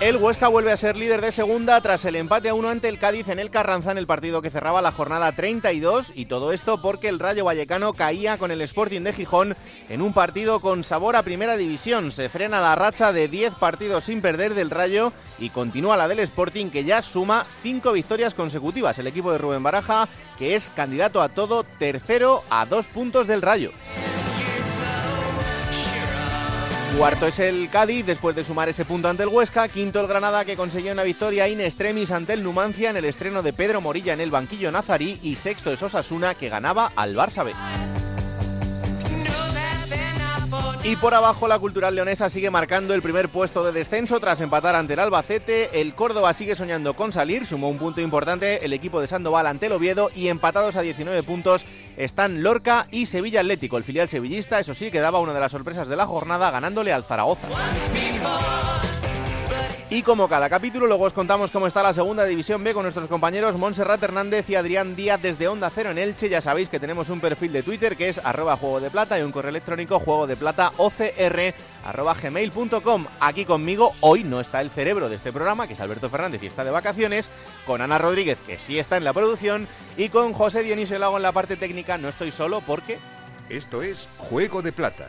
El Huesca vuelve a ser líder de segunda tras el empate a uno ante el Cádiz en el Carranza en el partido que cerraba la jornada 32 y todo esto porque el Rayo Vallecano caía con el Sporting de Gijón en un partido con sabor a primera división. Se frena la racha de 10 partidos sin perder del Rayo y continúa la del Sporting que ya suma 5 victorias consecutivas. El equipo de Rubén Baraja que es candidato a todo tercero a dos puntos del Rayo. Cuarto es el Cádiz después de sumar ese punto ante el Huesca. Quinto el Granada que consiguió una victoria in extremis ante el Numancia en el estreno de Pedro Morilla en el banquillo nazarí. Y sexto es Osasuna que ganaba al Barça B. Y por abajo la Cultural Leonesa sigue marcando el primer puesto de descenso tras empatar ante el Albacete. El Córdoba sigue soñando con salir, sumó un punto importante el equipo de Sandoval ante el Oviedo y empatados a 19 puntos están Lorca y Sevilla Atlético. El filial sevillista, eso sí, quedaba una de las sorpresas de la jornada ganándole al Zaragoza. Y como cada capítulo, luego os contamos cómo está la segunda división B con nuestros compañeros Montserrat Hernández y Adrián Díaz desde Onda Cero en Elche. Ya sabéis que tenemos un perfil de Twitter que es arroba juego de plata y un correo electrónico juego de plata ocr. Aquí conmigo hoy no está el cerebro de este programa, que es Alberto Fernández y está de vacaciones, con Ana Rodríguez, que sí está en la producción, y con José Dionisio Lago en la parte técnica. No estoy solo porque... Esto es Juego de Plata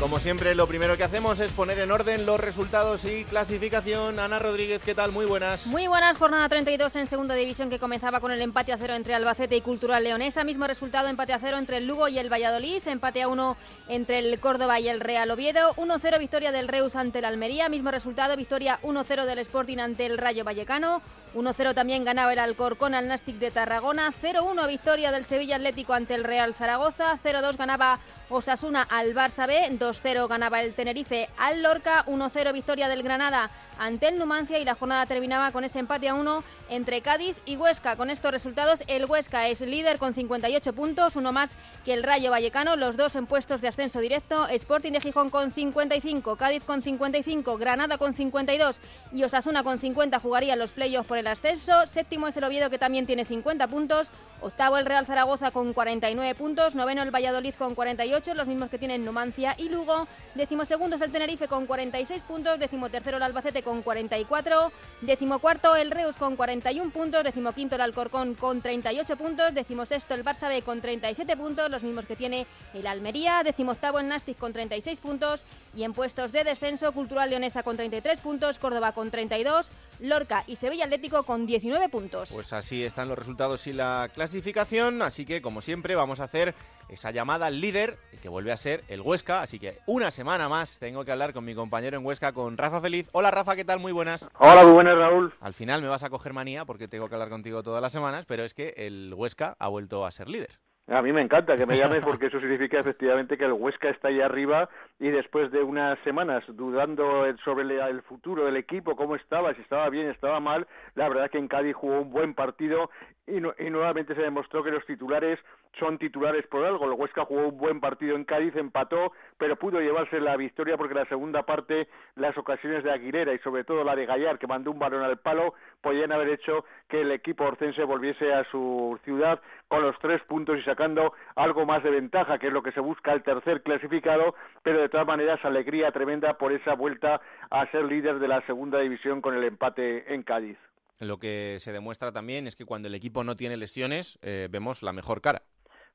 Como siempre, lo primero que hacemos es poner en orden los resultados y clasificación. Ana Rodríguez, ¿qué tal? Muy buenas. Muy buenas, jornada 32 en segunda división que comenzaba con el empate a cero entre Albacete y Cultural Leonesa. Mismo resultado, empate a cero entre el Lugo y el Valladolid. Empate a uno entre el Córdoba y el Real Oviedo. 1-0 victoria del Reus ante el Almería. Mismo resultado, victoria 1-0 del Sporting ante el Rayo Vallecano. 1-0 también ganaba el Alcorcón al Nastic de Tarragona. 0-1 victoria del Sevilla Atlético ante el Real Zaragoza. 0-2 ganaba Osasuna al Barça B, 2-0 ganaba el Tenerife al Lorca, 1-0 victoria del Granada ante el Numancia y la jornada terminaba con ese empate a 1 entre Cádiz y Huesca. Con estos resultados, el Huesca es líder con 58 puntos, uno más que el Rayo Vallecano, los dos en puestos de ascenso directo, Sporting de Gijón con 55, Cádiz con 55, Granada con 52 y Osasuna con 50 jugarían los playoffs por el ascenso. Séptimo es el Oviedo que también tiene 50 puntos, octavo el Real Zaragoza con 49 puntos, noveno el Valladolid con 48, los mismos que tienen Numancia y Lugo, decimosegundo es el Tenerife con 46 puntos, decimotercero el Albacete con 44, decimocuarto el Reus con 41 puntos, decimoquinto el Alcorcón con 38 puntos, decimosexto el Barça B con 37 puntos, los mismos que tiene el Almería, decimoctavo el Nastic con 36 puntos y en puestos de descenso Cultural Leonesa con 33 puntos, Córdoba con 32, Lorca y Sevilla Atlético con 19 puntos. Pues así están los resultados y la clasificación, así que como siempre vamos a hacer esa llamada al líder que vuelve a ser el Huesca, así que una semana más tengo que hablar con mi compañero en Huesca, con Rafa Feliz. Hola Rafa, ¿qué tal? Muy buenas. Hola, muy buenas Raúl. Al final me vas a coger manía porque tengo que hablar contigo todas las semanas, pero es que el Huesca ha vuelto a ser líder. A mí me encanta que me llames porque eso significa efectivamente que el Huesca está ahí arriba y después de unas semanas dudando sobre el futuro del equipo, cómo estaba, si estaba bien, estaba mal, la verdad que en Cádiz jugó un buen partido y, no, y nuevamente se demostró que los titulares son titulares por algo. El Huesca jugó un buen partido en Cádiz, empató, pero pudo llevarse la victoria porque la segunda parte, las ocasiones de Aguilera y sobre todo la de Gallar, que mandó un balón al palo, podían haber hecho que el equipo orcense volviese a su ciudad con los tres puntos y sacando algo más de ventaja, que es lo que se busca el tercer clasificado, pero de todas maneras alegría tremenda por esa vuelta a ser líder de la segunda división con el empate en Cádiz. Lo que se demuestra también es que cuando el equipo no tiene lesiones, eh, vemos la mejor cara.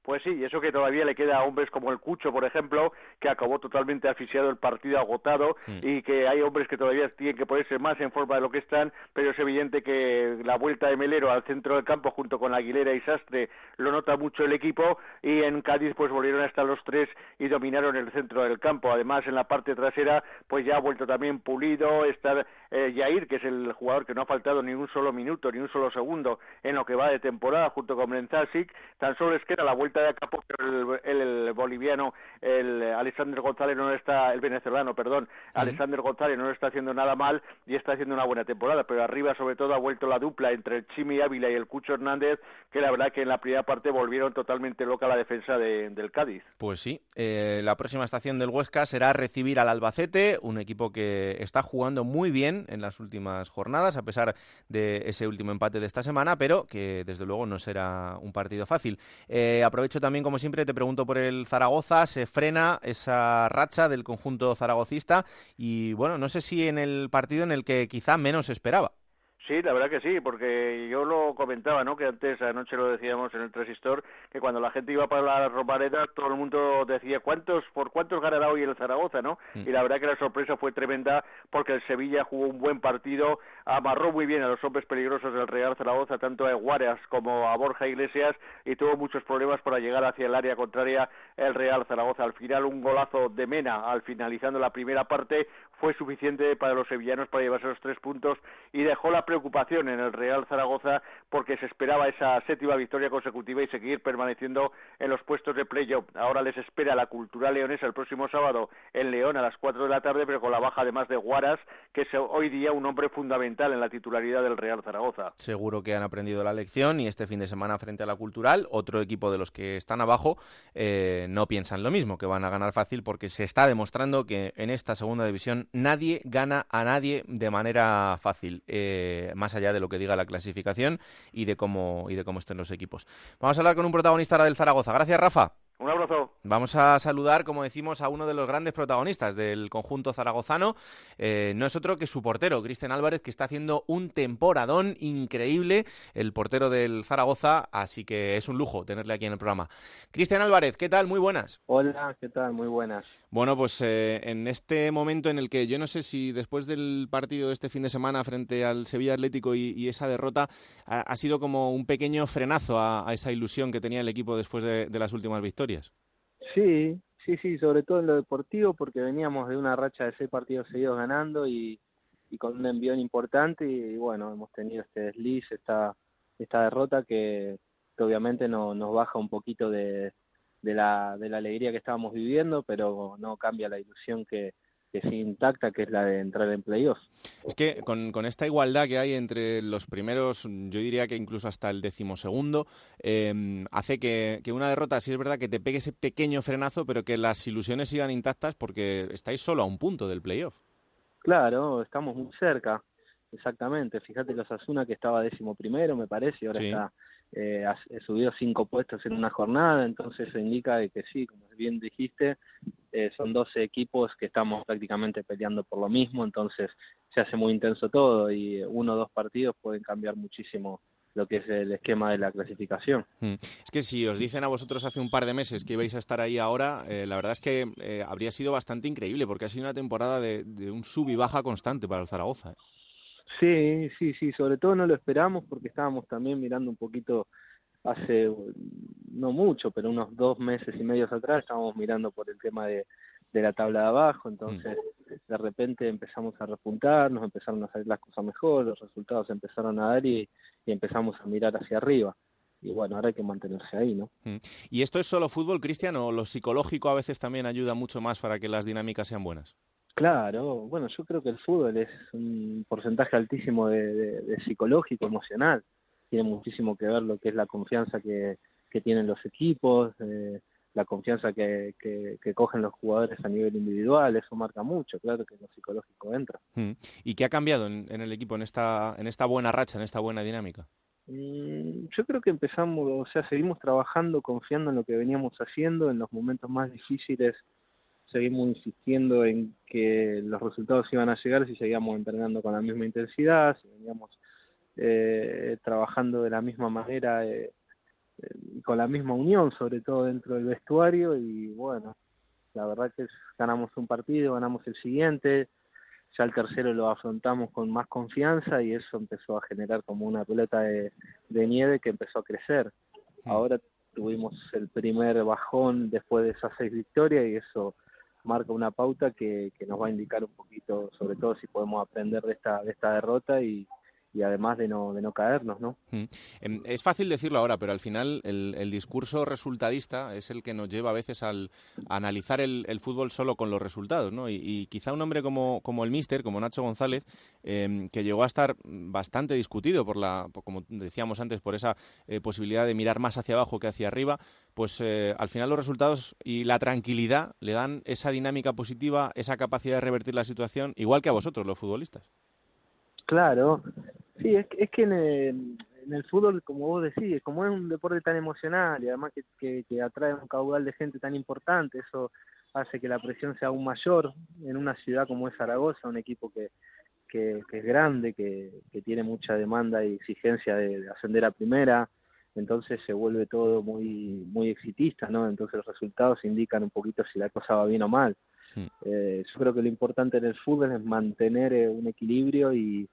Pues sí, y eso que todavía le queda a hombres como el Cucho, por ejemplo, que acabó totalmente asfixiado el partido agotado Mm. y que hay hombres que todavía tienen que ponerse más en forma de lo que están, pero es evidente que la vuelta de Melero al centro del campo junto con Aguilera y Sastre lo nota mucho el equipo y en Cádiz pues volvieron hasta los tres y dominaron el centro del campo. Además en la parte trasera pues ya ha vuelto también Pulido, está eh, Jair, que es el jugador que no ha faltado ni un solo minuto, ni un solo segundo en lo que va de temporada, junto con Brenzasic, tan solo es que era la vuelta de Acapulco el, el, boliviano, el Alexander González no está, el venezolano, perdón, Alexander González no está haciendo nada mal y está haciendo una buena temporada, pero arriba sobre todo ha vuelto la dupla entre el Chimi Ávila y el Cucho Hernández, que la verdad que en la primera parte volvieron totalmente loca la defensa del Cádiz. Pues sí, eh, la próxima estación del Huesca será recibir al Albacete, un equipo que está jugando muy bien en las últimas jornadas, a pesar de ese último empate de esta semana, pero que desde luego no será un partido fácil. Eh, aprovecho también, como siempre, te pregunto por el Zaragoza, se frena esa racha del conjunto zaragocista y bueno, no sé si en el partido en el que quizá menos esperaba. Sí, la verdad que sí, porque yo lo comentaba, ¿no? Que antes, anoche lo decíamos en el Transistor, que cuando la gente iba para la Romareda, todo el mundo decía, ¿cuántos, por cuántos ganará hoy el Zaragoza, no? Mm. Y la verdad que la sorpresa fue tremenda, porque el Sevilla jugó un buen partido, amarró muy bien a los hombres peligrosos del Real Zaragoza, tanto a Guaras como a Borja Iglesias, y tuvo muchos problemas para llegar hacia el área contraria el Real Zaragoza. Al final, un golazo de Mena, al finalizando la primera parte, fue suficiente para los sevillanos para llevarse los tres puntos y dejó la preocupación en el Real Zaragoza porque se esperaba esa séptima victoria consecutiva y seguir permaneciendo en los puestos de playoff. Ahora les espera la Cultural Leonesa el próximo sábado en León a las cuatro de la tarde, pero con la baja además de Guaras, que es hoy día un hombre fundamental en la titularidad del Real Zaragoza. Seguro que han aprendido la lección y este fin de semana frente a la Cultural, otro equipo de los que están abajo, eh, no piensan lo mismo, que van a ganar fácil porque se está demostrando que en esta segunda división nadie gana a nadie de manera fácil. Eh, más allá de lo que diga la clasificación y de cómo, y de cómo estén los equipos. Vamos a hablar con un protagonista ahora del Zaragoza. Gracias, Rafa. Un abrazo. Vamos a saludar, como decimos, a uno de los grandes protagonistas del conjunto zaragozano. Eh, no es otro que su portero, Cristian Álvarez, que está haciendo un temporadón increíble, el portero del Zaragoza, así que es un lujo tenerle aquí en el programa. Cristian Álvarez, ¿qué tal? Muy buenas. Hola, ¿qué tal? Muy buenas. Bueno, pues eh, en este momento en el que yo no sé si después del partido de este fin de semana frente al Sevilla Atlético y, esa derrota ha, sido como un pequeño frenazo a, esa ilusión que tenía el equipo después de las últimas victorias. Sí, sí, sí, sobre todo en lo deportivo, porque veníamos de una racha de seis partidos seguidos ganando y, con un envión importante y, bueno, hemos tenido este desliz, esta, esta derrota que, obviamente no, nos baja un poquito de, de, la, de la alegría que estábamos viviendo, pero no cambia la ilusión que, que sí intacta, que es la de entrar en playoffs. Es que con, con, esta igualdad que hay entre los primeros, yo diría que incluso hasta el decimosegundo, eh, hace que, que, una derrota, sí es verdad que te pegue ese pequeño frenazo, pero que las ilusiones sigan intactas porque estáis solo a un punto del playoff. Claro, estamos muy cerca, exactamente. Fíjate los Asuna que estaba décimo primero, me parece, y ahora está eh, subido cinco puestos en una jornada, entonces eso indica de que sí, como bien dijiste, eh, son 12 equipos que estamos prácticamente peleando por lo mismo, entonces se hace muy intenso todo y uno o dos partidos pueden cambiar muchísimo lo que es el esquema de la clasificación. Hmm. Es que si os dicen a vosotros hace un par de meses que ibais a estar ahí ahora, eh, la verdad es que eh, habría sido bastante increíble porque ha sido una temporada de un sub y baja constante para el Zaragoza. Sí, sí, sí, sobre todo no lo esperamos porque estábamos también mirando un poquito hace, no mucho, pero unos dos meses y medio atrás estábamos mirando por el tema de, de la tabla de abajo, entonces de repente empezamos a repuntar, nos empezaron a salir las cosas mejor, los resultados empezaron a dar y, empezamos a mirar hacia arriba. Y bueno, ahora hay que mantenerse ahí, ¿no? ¿Y esto es solo fútbol, Cristian, o lo psicológico a veces también ayuda mucho más para que las dinámicas sean buenas? Claro, bueno, yo creo que el fútbol es un porcentaje altísimo de, psicológico, emocional. Tiene muchísimo que ver lo que es la confianza que, tienen los equipos, eh, la confianza que, que, cogen los jugadores a nivel individual, eso marca mucho, claro que lo psicológico entra. Mm. ¿Y qué ha cambiado en, el equipo, en esta, en esta buena racha, en esta buena dinámica? Mm, yo creo que empezamos, o sea, seguimos trabajando, confiando en lo que veníamos haciendo, en los momentos más difíciles seguimos insistiendo en que los resultados iban a llegar si seguíamos entrenando con la misma intensidad, si veníamos eh, trabajando de la misma manera, eh, eh, con la misma unión, sobre todo dentro del vestuario, y bueno, la verdad que ganamos un partido, ganamos el siguiente, ya el tercero lo afrontamos con más confianza y eso empezó a generar como una pelota de, de nieve que empezó a crecer. Ahora tuvimos el primer bajón después de esas seis victorias y eso marca una pauta que, que nos va a indicar un poquito, sobre todo si podemos aprender de esta, de esta derrota y, y además de no, de no caernos, ¿no? Mm. Em, es fácil decirlo ahora, pero al final el, discurso resultadista es el que nos lleva a veces al, a analizar el, fútbol solo con los resultados, ¿no? Y, quizá un hombre como, como el Míster, como Nacho González, em, que llegó a estar bastante discutido por la, como decíamos antes, por esa eh, posibilidad de mirar más hacia abajo que hacia arriba, pues eh, al final los resultados y la tranquilidad le dan esa dinámica positiva, esa capacidad de revertir la situación, igual que a vosotros, los futbolistas. Claro, sí, es, es que en el, fútbol, como vos decís, como es un deporte tan emocional y además que, que, atrae un caudal de gente tan importante, eso hace que la presión sea aún mayor en una ciudad como es Zaragoza, un equipo que, que, es grande, que, que, tiene mucha demanda y exigencia de, ascender a primera, entonces se vuelve todo muy muy exitista, ¿no? Entonces los resultados indican un poquito si la cosa va bien o mal. Eh, yo creo que lo importante en el fútbol es mantener eh, un equilibrio y,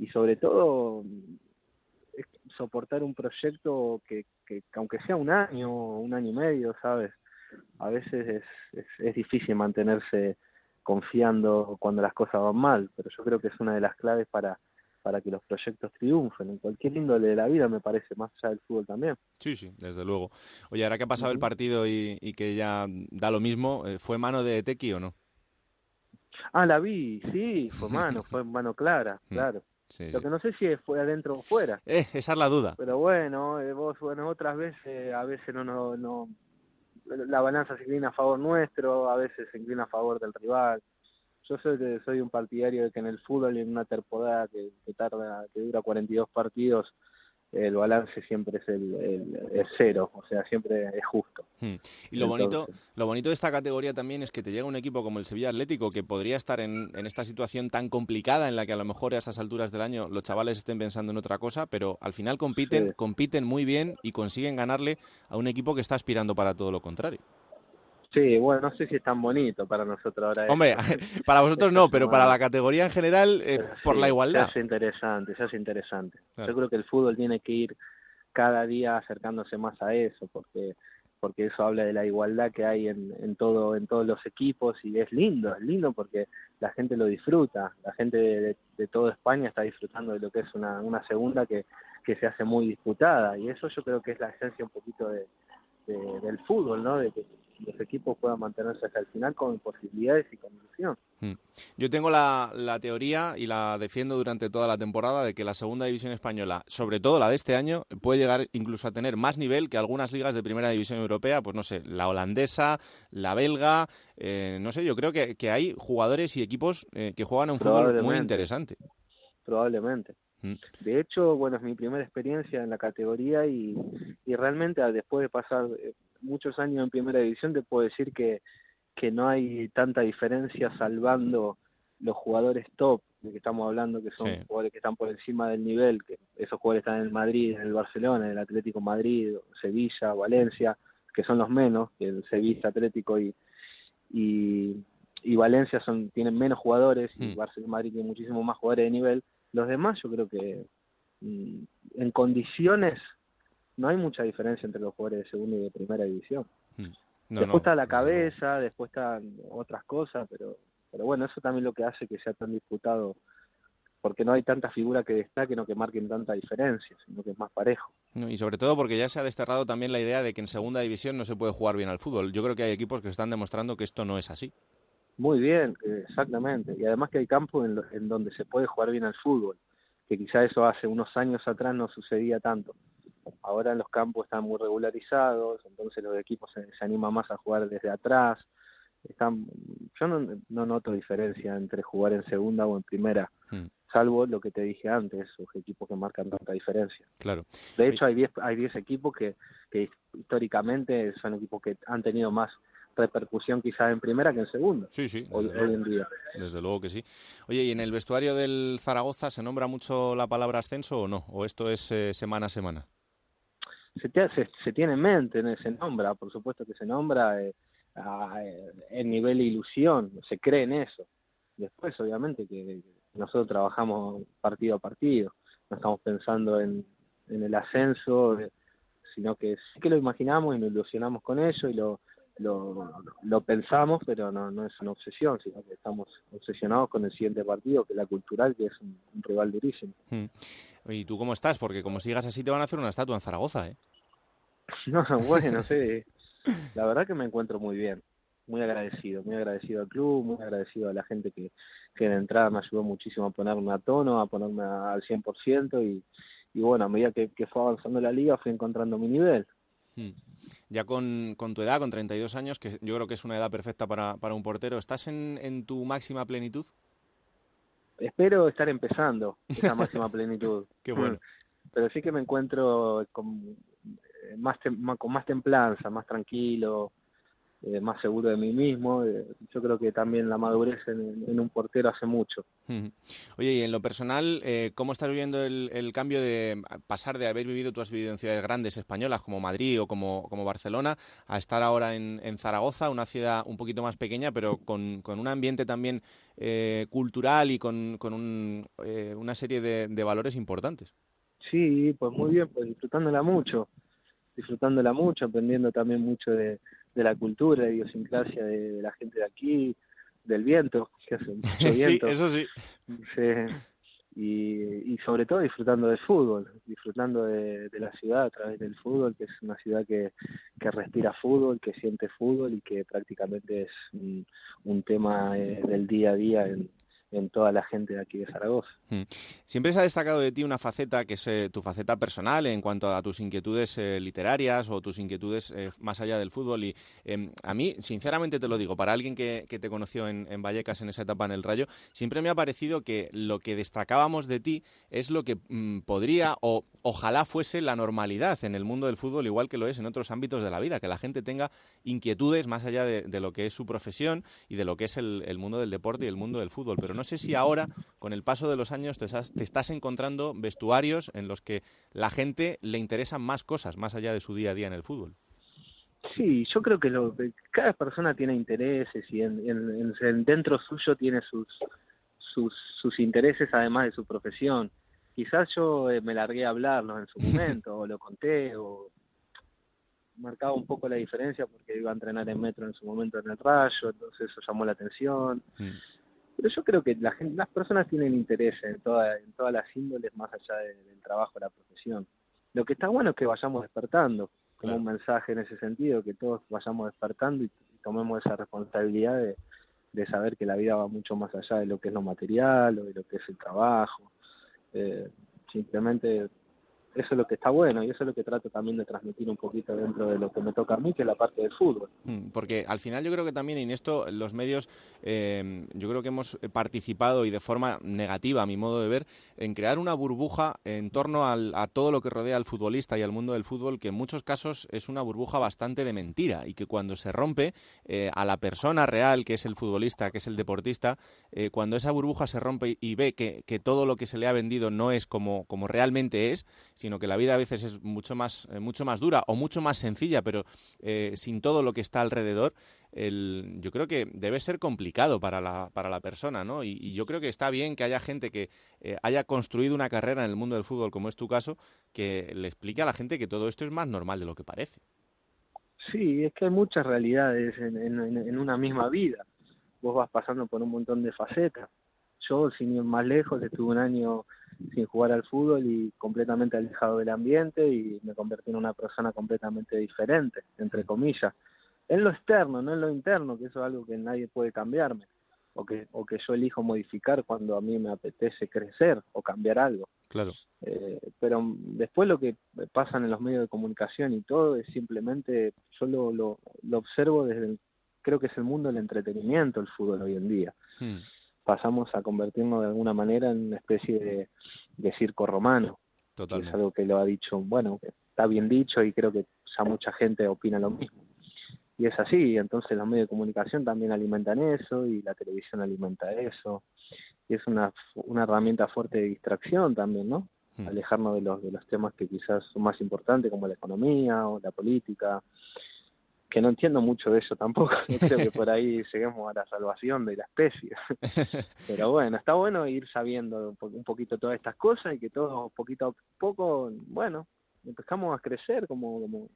y sobre todo soportar un proyecto que, que, aunque sea un año, un año y medio, ¿sabes? A veces es, es, difícil mantenerse confiando cuando las cosas van mal, pero yo creo que es una de las claves para, para que los proyectos triunfen en cualquier índole de la vida, me parece, más allá del fútbol también. Sí, sí, desde luego. Oye, ahora que ha pasado el partido y, y que ya da lo mismo, eh, ¿fue mano de Tequi o no? Ah, la vi, sí, fue mano, fue mano clara, mm. Lo que no sé si fue adentro o fuera. Eh, esa es la duda. Pero bueno, eh, vos, bueno, otras veces, a veces no, no, no, la balanza se inclina a favor nuestro, a veces se inclina a favor del rival. Yo soy, soy un partidario de que en el fútbol y en una temporada que, que tarda, que dura 42 partidos, el balance siempre es el, cero, o sea, siempre es justo. Hmm. Y lo bonito, lo bonito de esta categoría también es que te llega un equipo como el Sevilla Atlético que podría estar en, esta situación tan complicada en la que a lo mejor a estas alturas del año los chavales estén pensando en otra cosa, pero al final compiten, compiten muy bien y consiguen ganarle a un equipo que está aspirando para todo lo contrario. Sí, bueno, no sé si es tan bonito para nosotros ahora. Hombre, para vosotros no, pero para la categoría en general, eh, por la igualdad. Se hace interesante, se hace interesante. Yo creo que el fútbol tiene que ir cada día acercándose más a eso, porque porque eso habla de la igualdad que hay en, en todo en todos los equipos y es lindo, es lindo porque la gente lo disfruta, la gente de, de, toda España está disfrutando de lo que es una, una segunda que, que se hace muy disputada y eso yo creo que es la esencia un poquito de, del fútbol, ¿no? De que los equipos puedan mantenerse hasta el final con posibilidades y con ilusión. Hmm. Yo tengo la, teoría y la defiendo durante toda la temporada de que la segunda división española, sobre todo la de este año, puede llegar incluso a tener más nivel que algunas ligas de primera división europea, pues no sé, la holandesa, la belga, eh, no sé, yo creo que, hay jugadores y equipos eh, que juegan un fútbol muy interesante. Probablemente. Hmm. De hecho, bueno, es mi primera experiencia en la categoría y, y realmente después de pasar eh, muchos años en primera división te puedo decir que, que no hay tanta diferencia salvando los jugadores top de que estamos hablando que son jugadores que están por encima del nivel que esos jugadores están en el Madrid en el Barcelona en el Atlético Madrid Sevilla Valencia que son los menos que el Sevilla Atlético y y, y Valencia son tienen menos jugadores y hmm. Barcelona Madrid tiene muchísimo más jugadores de nivel los demás yo creo que mm, en condiciones no hay mucha diferencia entre los jugadores de segunda y de primera división. Hmm. después está la cabeza, después están otras cosas, pero, pero bueno, eso también lo que hace que sea tan disputado, porque no hay tanta figura que destaquen o que marquen tanta diferencia, sino que es más parejo. y sobre todo porque ya se ha desterrado también la idea de que en segunda división no se puede jugar bien al fútbol. Yo creo que hay equipos que están demostrando que esto no es así. Muy bien, exactamente. Y además que hay campos en, en donde se puede jugar bien al fútbol, que quizá eso hace unos años atrás no sucedía tanto. Ahora los campos están muy regularizados, entonces los equipos se, animan más a jugar desde atrás. Están, yo no, no noto diferencia entre jugar en segunda o en primera, hmm. salvo lo que te dije antes, los equipos que marcan tanta diferencia. Claro. De hecho, hay 10 hay diez equipos que, que históricamente son equipos que han tenido más repercusión quizás en primera que en segunda. Sí, sí. Hoy, en día. Desde luego que sí. Oye, ¿y en el vestuario del Zaragoza se nombra mucho la palabra ascenso o no? ¿O esto es eh, semana a semana? se, se, tiene en mente, se nombra, por supuesto que se nombra eh, en nivel ilusión, se cree en eso. Después, obviamente, que nosotros trabajamos partido a partido, no estamos pensando en, en el ascenso, sino que sí que lo imaginamos y nos ilusionamos con ello y lo, lo, lo pensamos, pero no, no es una obsesión, sino que estamos obsesionados con el siguiente partido, que es la cultural, que es un, rival durísimo. Hmm. ¿Y tú cómo estás? Porque como sigas así te van a hacer una estatua en Zaragoza, ¿eh? No, bueno, sí. La verdad que me encuentro muy bien, muy agradecido, muy agradecido al club, muy agradecido a la gente que, que de entrada me ayudó muchísimo a ponerme a tono, a ponerme al 100% y, y bueno, a medida que, que fue avanzando la liga fui encontrando mi nivel. Hmm. Ya con, con, tu edad, con 32 años, que yo creo que es una edad perfecta para, para un portero, ¿estás en, en tu máxima plenitud? Espero estar empezando esa máxima plenitud. Qué bueno. Pero sí que me encuentro con eh, más, con más templanza, más tranquilo, eh, más seguro de mí mismo. Eh, yo creo que también la madurez en, un portero hace mucho. Oye, y en lo personal, eh, ¿cómo estás viviendo el, cambio de pasar de haber vivido, tú has vivido en ciudades grandes españolas como Madrid o como, como Barcelona, a estar ahora en, en, Zaragoza, una ciudad un poquito más pequeña, pero con, con un ambiente también cultural y con, con un, una serie de, de valores importantes? Sí, pues muy bien, pues disfrutándola mucho disfrutándola mucho, aprendiendo también mucho de, de la cultura, de idiosincrasia de, la gente de aquí, del viento, que hace mucho viento. sí, eso sí. Y, y, sobre todo disfrutando del fútbol, disfrutando de, de, la ciudad a través del fútbol, que es una ciudad que, que respira fútbol, que siente fútbol y que prácticamente es un, un tema eh, del día a día en, en toda la gente de aquí de Zaragoza. Hmm. Siempre se ha destacado de ti una faceta que es eh, tu faceta personal en cuanto a tus inquietudes eh, literarias o tus inquietudes eh, más allá del fútbol. Y em, a mí, sinceramente te lo digo, para alguien que, te conoció en, Vallecas en esa etapa en el Rayo, siempre me ha parecido que lo que destacábamos de ti es lo que mm, podría o ojalá fuese la normalidad en el mundo del fútbol, igual que lo es en otros ámbitos de la vida, que la gente tenga inquietudes más allá de, lo que es su profesión y de lo que es el, mundo del deporte y el mundo del fútbol. Pero sé si ahora, con el paso de los años, te estás, encontrando vestuarios en los que la gente le interesan más cosas, más allá de su día a día en el fútbol. Sí, yo creo que lo, cada persona tiene intereses y en, dentro suyo tiene sus, sus, sus intereses además de su profesión. Quizás yo eh, me largué a hablarlo en su momento, o lo conté, o marcaba un poco la diferencia porque iba a entrenar en metro en su momento en el rayo, entonces eso llamó la atención. Mm. Pero yo creo que la gente, las personas tienen interés en, toda, en todas las índoles más allá del trabajo, la profesión. Lo que está bueno es que vayamos despertando, como un mensaje en ese sentido, que todos vayamos despertando y, tomemos esa responsabilidad de, de, saber que la vida va mucho más allá de lo que es lo material o de lo que es el trabajo. Eh, simplemente eso es lo que está bueno y eso es lo que trato también de transmitir un poquito dentro de lo que me toca a mí, que es la parte del fútbol. Mm, porque al final yo creo que también en esto los medios, eh, yo creo que hemos participado y de forma negativa, a mi modo de ver, en crear una burbuja en torno a todo lo que rodea al futbolista y al mundo del fútbol, que en muchos casos es una burbuja bastante de mentira y que cuando se rompe eh, a la persona real, que es el futbolista, que es el deportista, eh, cuando esa burbuja se rompe y ve que, que, todo lo que se le ha vendido no es como, como realmente es, sino que la vida a veces es mucho más, eh, mucho más dura o mucho más sencilla, pero eh, sin todo lo que está alrededor, el, yo creo que debe ser complicado para la, para la persona, ¿no? Y, yo creo que está bien que haya gente que eh, haya construido una carrera en el mundo del fútbol, como es tu caso, que le explique a la gente que todo esto es más normal de lo que parece. Sí, es que hay muchas realidades en, en una misma vida. Vos vas pasando por un montón de facetas. Yo, sin ir más lejos, estuve un año sin jugar al fútbol y completamente alejado del ambiente y me convertí en una persona completamente diferente, entre comillas. En lo externo, no en lo interno, que eso es algo que nadie puede cambiarme o que, o que yo elijo modificar cuando a mí me apetece crecer o cambiar algo. Claro. Eh, pero después lo que pasa en los medios de comunicación y todo es simplemente, yo lo, lo, observo desde, creo que es el mundo del entretenimiento el fútbol hoy en día. Hmm pasamos a convertirnos de alguna manera en una especie de, circo romano. Totalmente. es algo que lo ha dicho, bueno, está bien dicho y creo que ya mucha gente opina lo mismo. Y es así, entonces los medios de comunicación también alimentan eso y la televisión alimenta eso. Y es una, una herramienta fuerte de distracción también, ¿no? Hmm. Alejarnos de los, de los temas que quizás son más importantes como la economía o la política que no entiendo mucho de eso tampoco. creo que por ahí lleguemos a la salvación de la especie. Pero bueno, está bueno ir sabiendo un poquito todas estas cosas y que todos poquito a poco, bueno, empezamos a crecer como, como,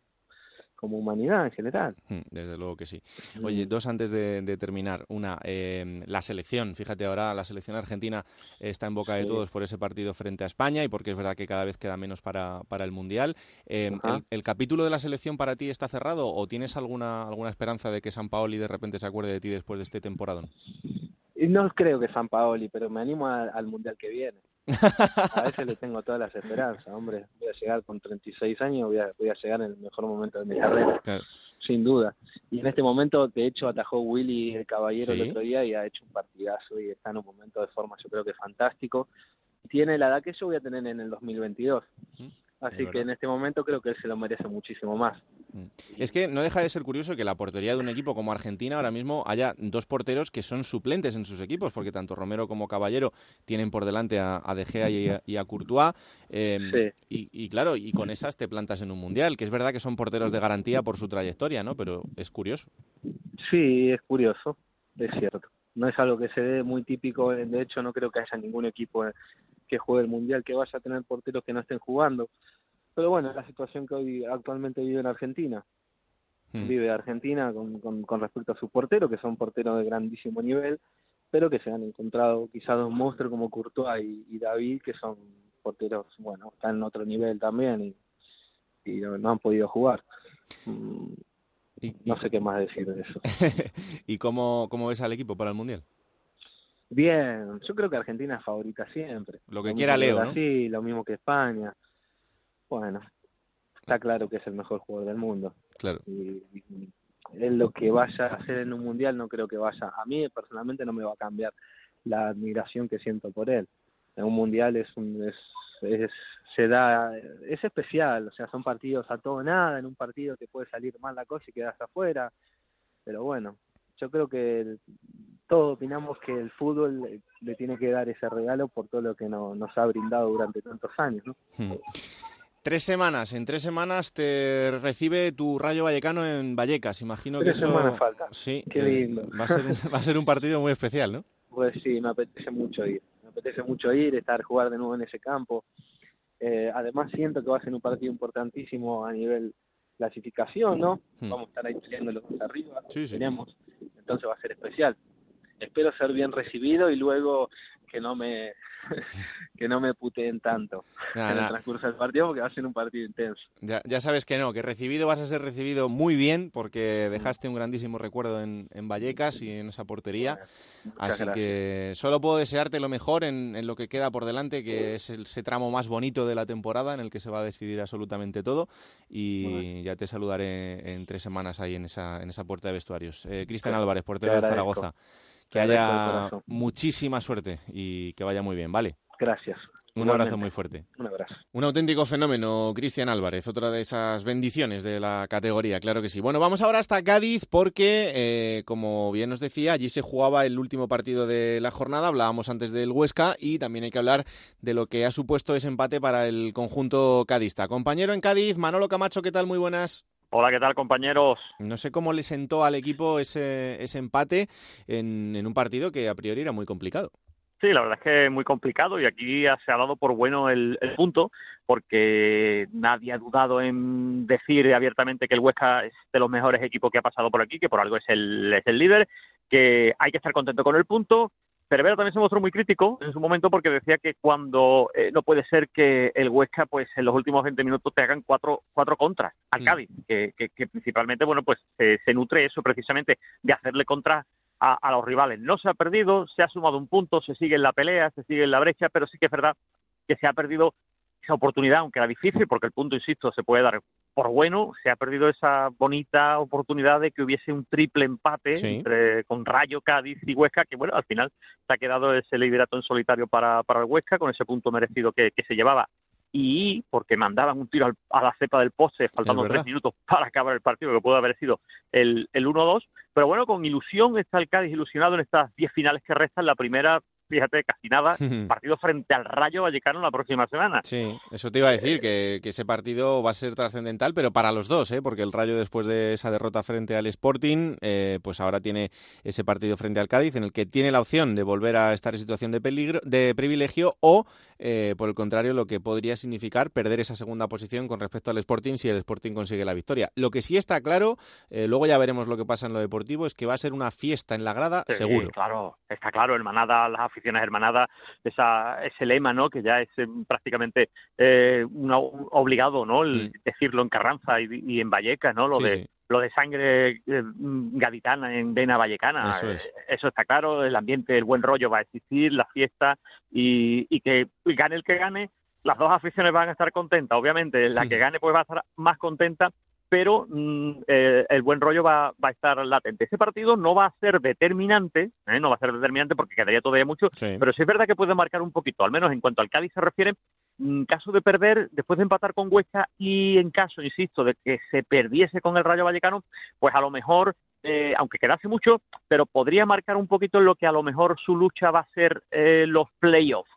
como humanidad en general. Mm, desde luego que sí. Oye, dos antes de, terminar. Una, em, la selección. Fíjate ahora, la selección argentina está en boca de todos por ese partido frente a España y porque es verdad que cada vez queda menos para, para el Mundial. Em, el, capítulo de la selección para ti está cerrado o tienes alguna, alguna esperanza de que San Paoli de repente se acuerde de ti después de este temporadón? No creo que San Paoli, pero me animo al Mundial que viene. A veces le tengo todas las esperanzas, hombre. Voy a llegar con 36 años, voy a, voy a llegar en el mejor momento de mi carrera, sin duda. Y en este momento, de hecho, atajó Willy el Caballero el otro día y ha hecho un partidazo y está en un momento de forma, yo creo que fantástico. Tiene la edad que yo voy a tener en el 2022. Así que en este momento creo que él se lo merece muchísimo más. Mm. Es que no deja de ser curioso que la portería de un equipo como Argentina ahora mismo haya dos porteros que son suplentes en sus equipos, porque tanto Romero como Caballero tienen por delante a, De Gea y a, Courtois. Em, y, claro, y con esas te plantas en un mundial, que es verdad que son porteros de garantía por su trayectoria, ¿no? Pero es curioso. Sí, es curioso, es cierto. No es algo que se dé muy típico, de hecho no creo que haya ningún equipo que juegue el mundial que vaya a tener porteros que no estén jugando. Pero bueno, es la situación que hoy actualmente vive en Argentina. Hmm. Vive Argentina con, con, respecto a su portero, que son porteros de grandísimo nivel, pero que se han encontrado quizás dos monstruos como Courtois y, David, que son porteros, bueno, están en otro nivel también y, y no, han podido jugar. Mm, no sé qué más decir de eso. ¿Y cómo, cómo ves al equipo para el Mundial? Bien, yo creo que Argentina es favorita siempre. Lo que quiera Leo, Sí, lo mismo que España bueno, está claro que es el mejor jugador del mundo. Claro. Y, él lo que vaya a hacer en un mundial no creo que vaya. A mí personalmente no me va a cambiar la admiración que siento por él. En un mundial es un es, se da es especial, o sea, son partidos a todo nada, en un partido te puede salir mal la cosa y quedas afuera, pero bueno, yo creo que todos opinamos que el fútbol le, tiene que dar ese regalo por todo lo que nos ha brindado durante tantos años, ¿no? Hmm. Tres semanas, en tres semanas te recibe tu Rayo Vallecano en Vallecas. Imagino que eso. semanas falta. Sí. Qué lindo. va, a ser, va a ser un partido muy especial, ¿no? Pues sí, me apetece mucho ir. Apetece mucho ir, estar, jugar de nuevo en ese campo. Eh, además, siento que va a ser un partido importantísimo a nivel clasificación, ¿no? Hmm. Vamos a estar ahí peleando los dos arriba. Sí, sí. Entonces va a ser especial. Espero ser bien recibido y luego que no me que no me puteen tanto en el transcurso del partido porque va a ser un partido intenso. Ya, ya, sabes que no, que recibido vas a ser recibido muy bien porque dejaste un grandísimo recuerdo en, en Vallecas y en esa portería. Así que solo puedo desearte lo mejor en, en, lo que queda por delante, que es ese tramo más bonito de la temporada en el que se va a decidir absolutamente todo. Y ya te saludaré en tres semanas ahí en esa, en esa puerta de vestuarios. Eh, Cristian Álvarez, portero de Zaragoza que haya muchísima suerte y que vaya muy bien, ¿vale? Gracias. Un abrazo muy fuerte. Un abrazo. Un auténtico fenómeno, Cristian Álvarez, otra de esas bendiciones de la categoría, claro que sí. Bueno, vamos ahora hasta Cádiz porque, eh, como bien nos decía, allí se jugaba el último partido de la jornada, hablábamos antes del Huesca y también hay que hablar de lo que ha supuesto ese empate para el conjunto cadista. Compañero en Cádiz, Manolo Camacho, ¿qué tal? Muy buenas. Hola, ¿qué tal compañeros? No sé cómo le sentó al equipo ese, ese empate en, un partido que a priori era muy complicado. Sí, la verdad es que es muy complicado y aquí se ha dado por bueno el, punto porque nadie ha dudado en decir abiertamente que el Huesca es de los mejores equipos que ha pasado por aquí, que por algo es el, es el líder, que hay que estar contento con el punto, Cervera también se mostró muy crítico en su momento porque decía que cuando eh, no puede ser que el Huesca pues en los últimos 20 minutos te hagan cuatro, cuatro contras al mm. Cádiz, que, que, principalmente bueno pues se nutre eso precisamente de hacerle contra a, a, los rivales. No se ha perdido, se ha sumado un punto, se sigue en la pelea, se sigue en la brecha, pero sí que es verdad que se ha perdido esa oportunidad, aunque era difícil, porque el punto, insisto, se puede dar por bueno, se ha perdido esa bonita oportunidad de que hubiese un triple empate entre, con Rayo, Cádiz y Huesca, que bueno, al final se ha quedado ese liderato en solitario para, para el Huesca, con ese punto merecido que, se llevaba. Y porque mandaban un tiro a la cepa del poste, faltando tres minutos para acabar el partido, que puede haber sido el, el 1-2. Pero bueno, con ilusión está el Cádiz ilusionado en estas diez finales que restan. La primera fíjate, casi nada, partido frente al Rayo Vallecano la próxima semana. Sí, eso te iba a decir, que, ese partido va a ser trascendental, pero para los dos, ¿eh? porque el Rayo después de esa derrota frente al Sporting, eh, pues ahora tiene ese partido frente al Cádiz, en el que tiene la opción de volver a estar en situación de peligro, de privilegio, o eh, por el contrario, lo que podría significar perder esa segunda posición con respecto al Sporting si el Sporting consigue la victoria. Lo que sí está claro, luego ya veremos lo que pasa en lo deportivo, es que va a ser una fiesta en la grada, seguro. Claro, está claro, hermanada, las aficiones hermanadas, esa, ese lema, ¿no? Que ya es eh, prácticamente eh, obligado, ¿no? El decirlo en Carranza y, en Vallecas, ¿no? Lo de lo de sangre eh, gaditana en vena vallecana. Eso, está claro, el ambiente, el buen rollo va a existir, la fiesta y, y que gane el que gane, las dos aficiones van a estar contentas. Obviamente, la que gane pues va a estar más contenta pero mm, eh, el buen rollo va, va, a estar latente. Ese partido no va a ser determinante, ¿eh? no va a ser determinante porque quedaría todavía mucho, pero sí es verdad que puede marcar un poquito, al menos en cuanto al Cádiz se refiere, en caso de perder, después de empatar con Huesca y en caso, insisto, de que se perdiese con el Rayo Vallecano, pues a lo mejor eh, aunque quedase mucho, pero podría marcar un poquito lo que a lo mejor su lucha va a ser eh, los playoffs.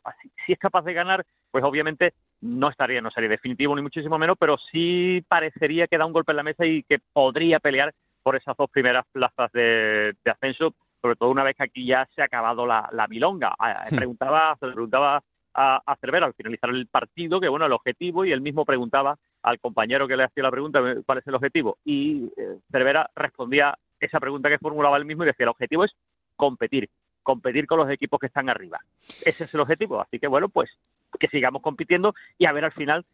Si es capaz de ganar, pues obviamente no estaría, no sería definitivo ni muchísimo menos, pero sí parecería que da un golpe en la mesa y que podría pelear por esas dos primeras plazas de, ascenso, sobre todo una vez que aquí ya se ha acabado la, milonga. Ah, hmm. Preguntaba, se preguntaba a, a Cervera al finalizar el partido que bueno el objetivo y él mismo preguntaba al compañero que le hacía la pregunta cuál es el objetivo y eh, Cervera respondía esa pregunta que formulaba él mismo y decía, el objetivo es competir, competir con los equipos que están arriba. Ese es el objetivo. Así que bueno, pues que sigamos compitiendo y a ver al final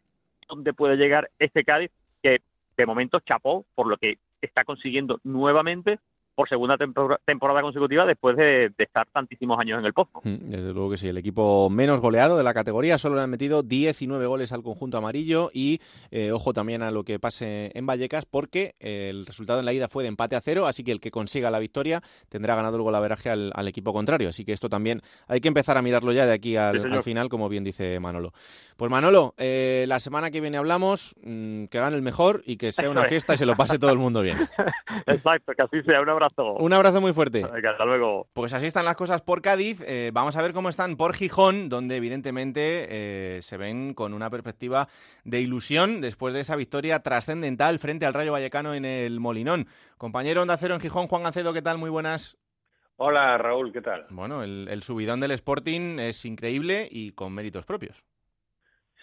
dónde puede llegar este Cádiz, que de momento chapó por lo que está consiguiendo nuevamente por segunda temporada consecutiva después de, estar tantísimos años en el pozo. Mm, desde luego que sí, el equipo menos goleado de la categoría, solo le han metido 19 goles al conjunto amarillo y eh, ojo también a lo que pase en Vallecas porque eh, el resultado en la ida fue de empate a cero, así que el que consiga la victoria tendrá ganado el golaveraje al, al equipo contrario, así que esto también hay que empezar a mirarlo ya de aquí al, final, como bien dice Manolo. Pues Manolo, eh, la semana que viene hablamos, mm, que gane el mejor y que sea una fiesta y se lo pase todo el mundo bien. Exacto, que así sea, un abrazo un abrazo muy fuerte. hasta luego. Pues así están las cosas por Cádiz. Eh, vamos a ver cómo están por Gijón, donde evidentemente eh, se ven con una perspectiva de ilusión después de esa victoria trascendental frente al Rayo Vallecano en el Molinón. Compañero Onda Cero en Gijón, Juan Gancedo, ¿qué tal? Muy buenas. Hola Raúl, ¿qué tal? Bueno, el subidón del Sporting es increíble y con méritos propios.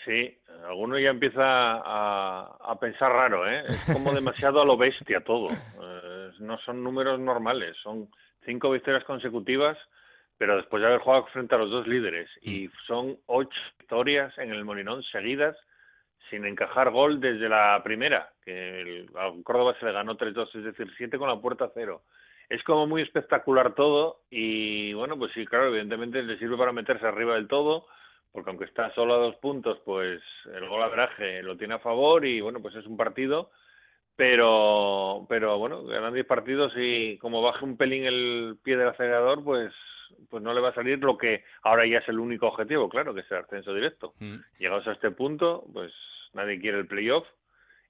Sí, alguno ya empieza a, pensar raro, ¿eh? Es como demasiado a lo bestia todo. Eh, no son números normales, son cinco victorias consecutivas, pero después de haber jugado frente a los dos líderes. Y mm. son ocho victorias en el Molinón seguidas sin encajar gol desde la primera, que el, a Córdoba se le ganó 3-2, es decir, siete con la puerta cero. Es como muy espectacular todo y bueno, pues sí, claro, evidentemente le sirve para meterse arriba del todo porque aunque está solo a dos puntos, pues el gol abraje lo tiene a favor y bueno, pues es un partido, pero, pero bueno, ganan 10 partidos y como baje un pelín el pie del acelerador, pues pues no le va a salir lo que ahora ya es el único objetivo, claro, que es el ascenso directo. Mm. Llegados a este punto, pues nadie quiere el playoff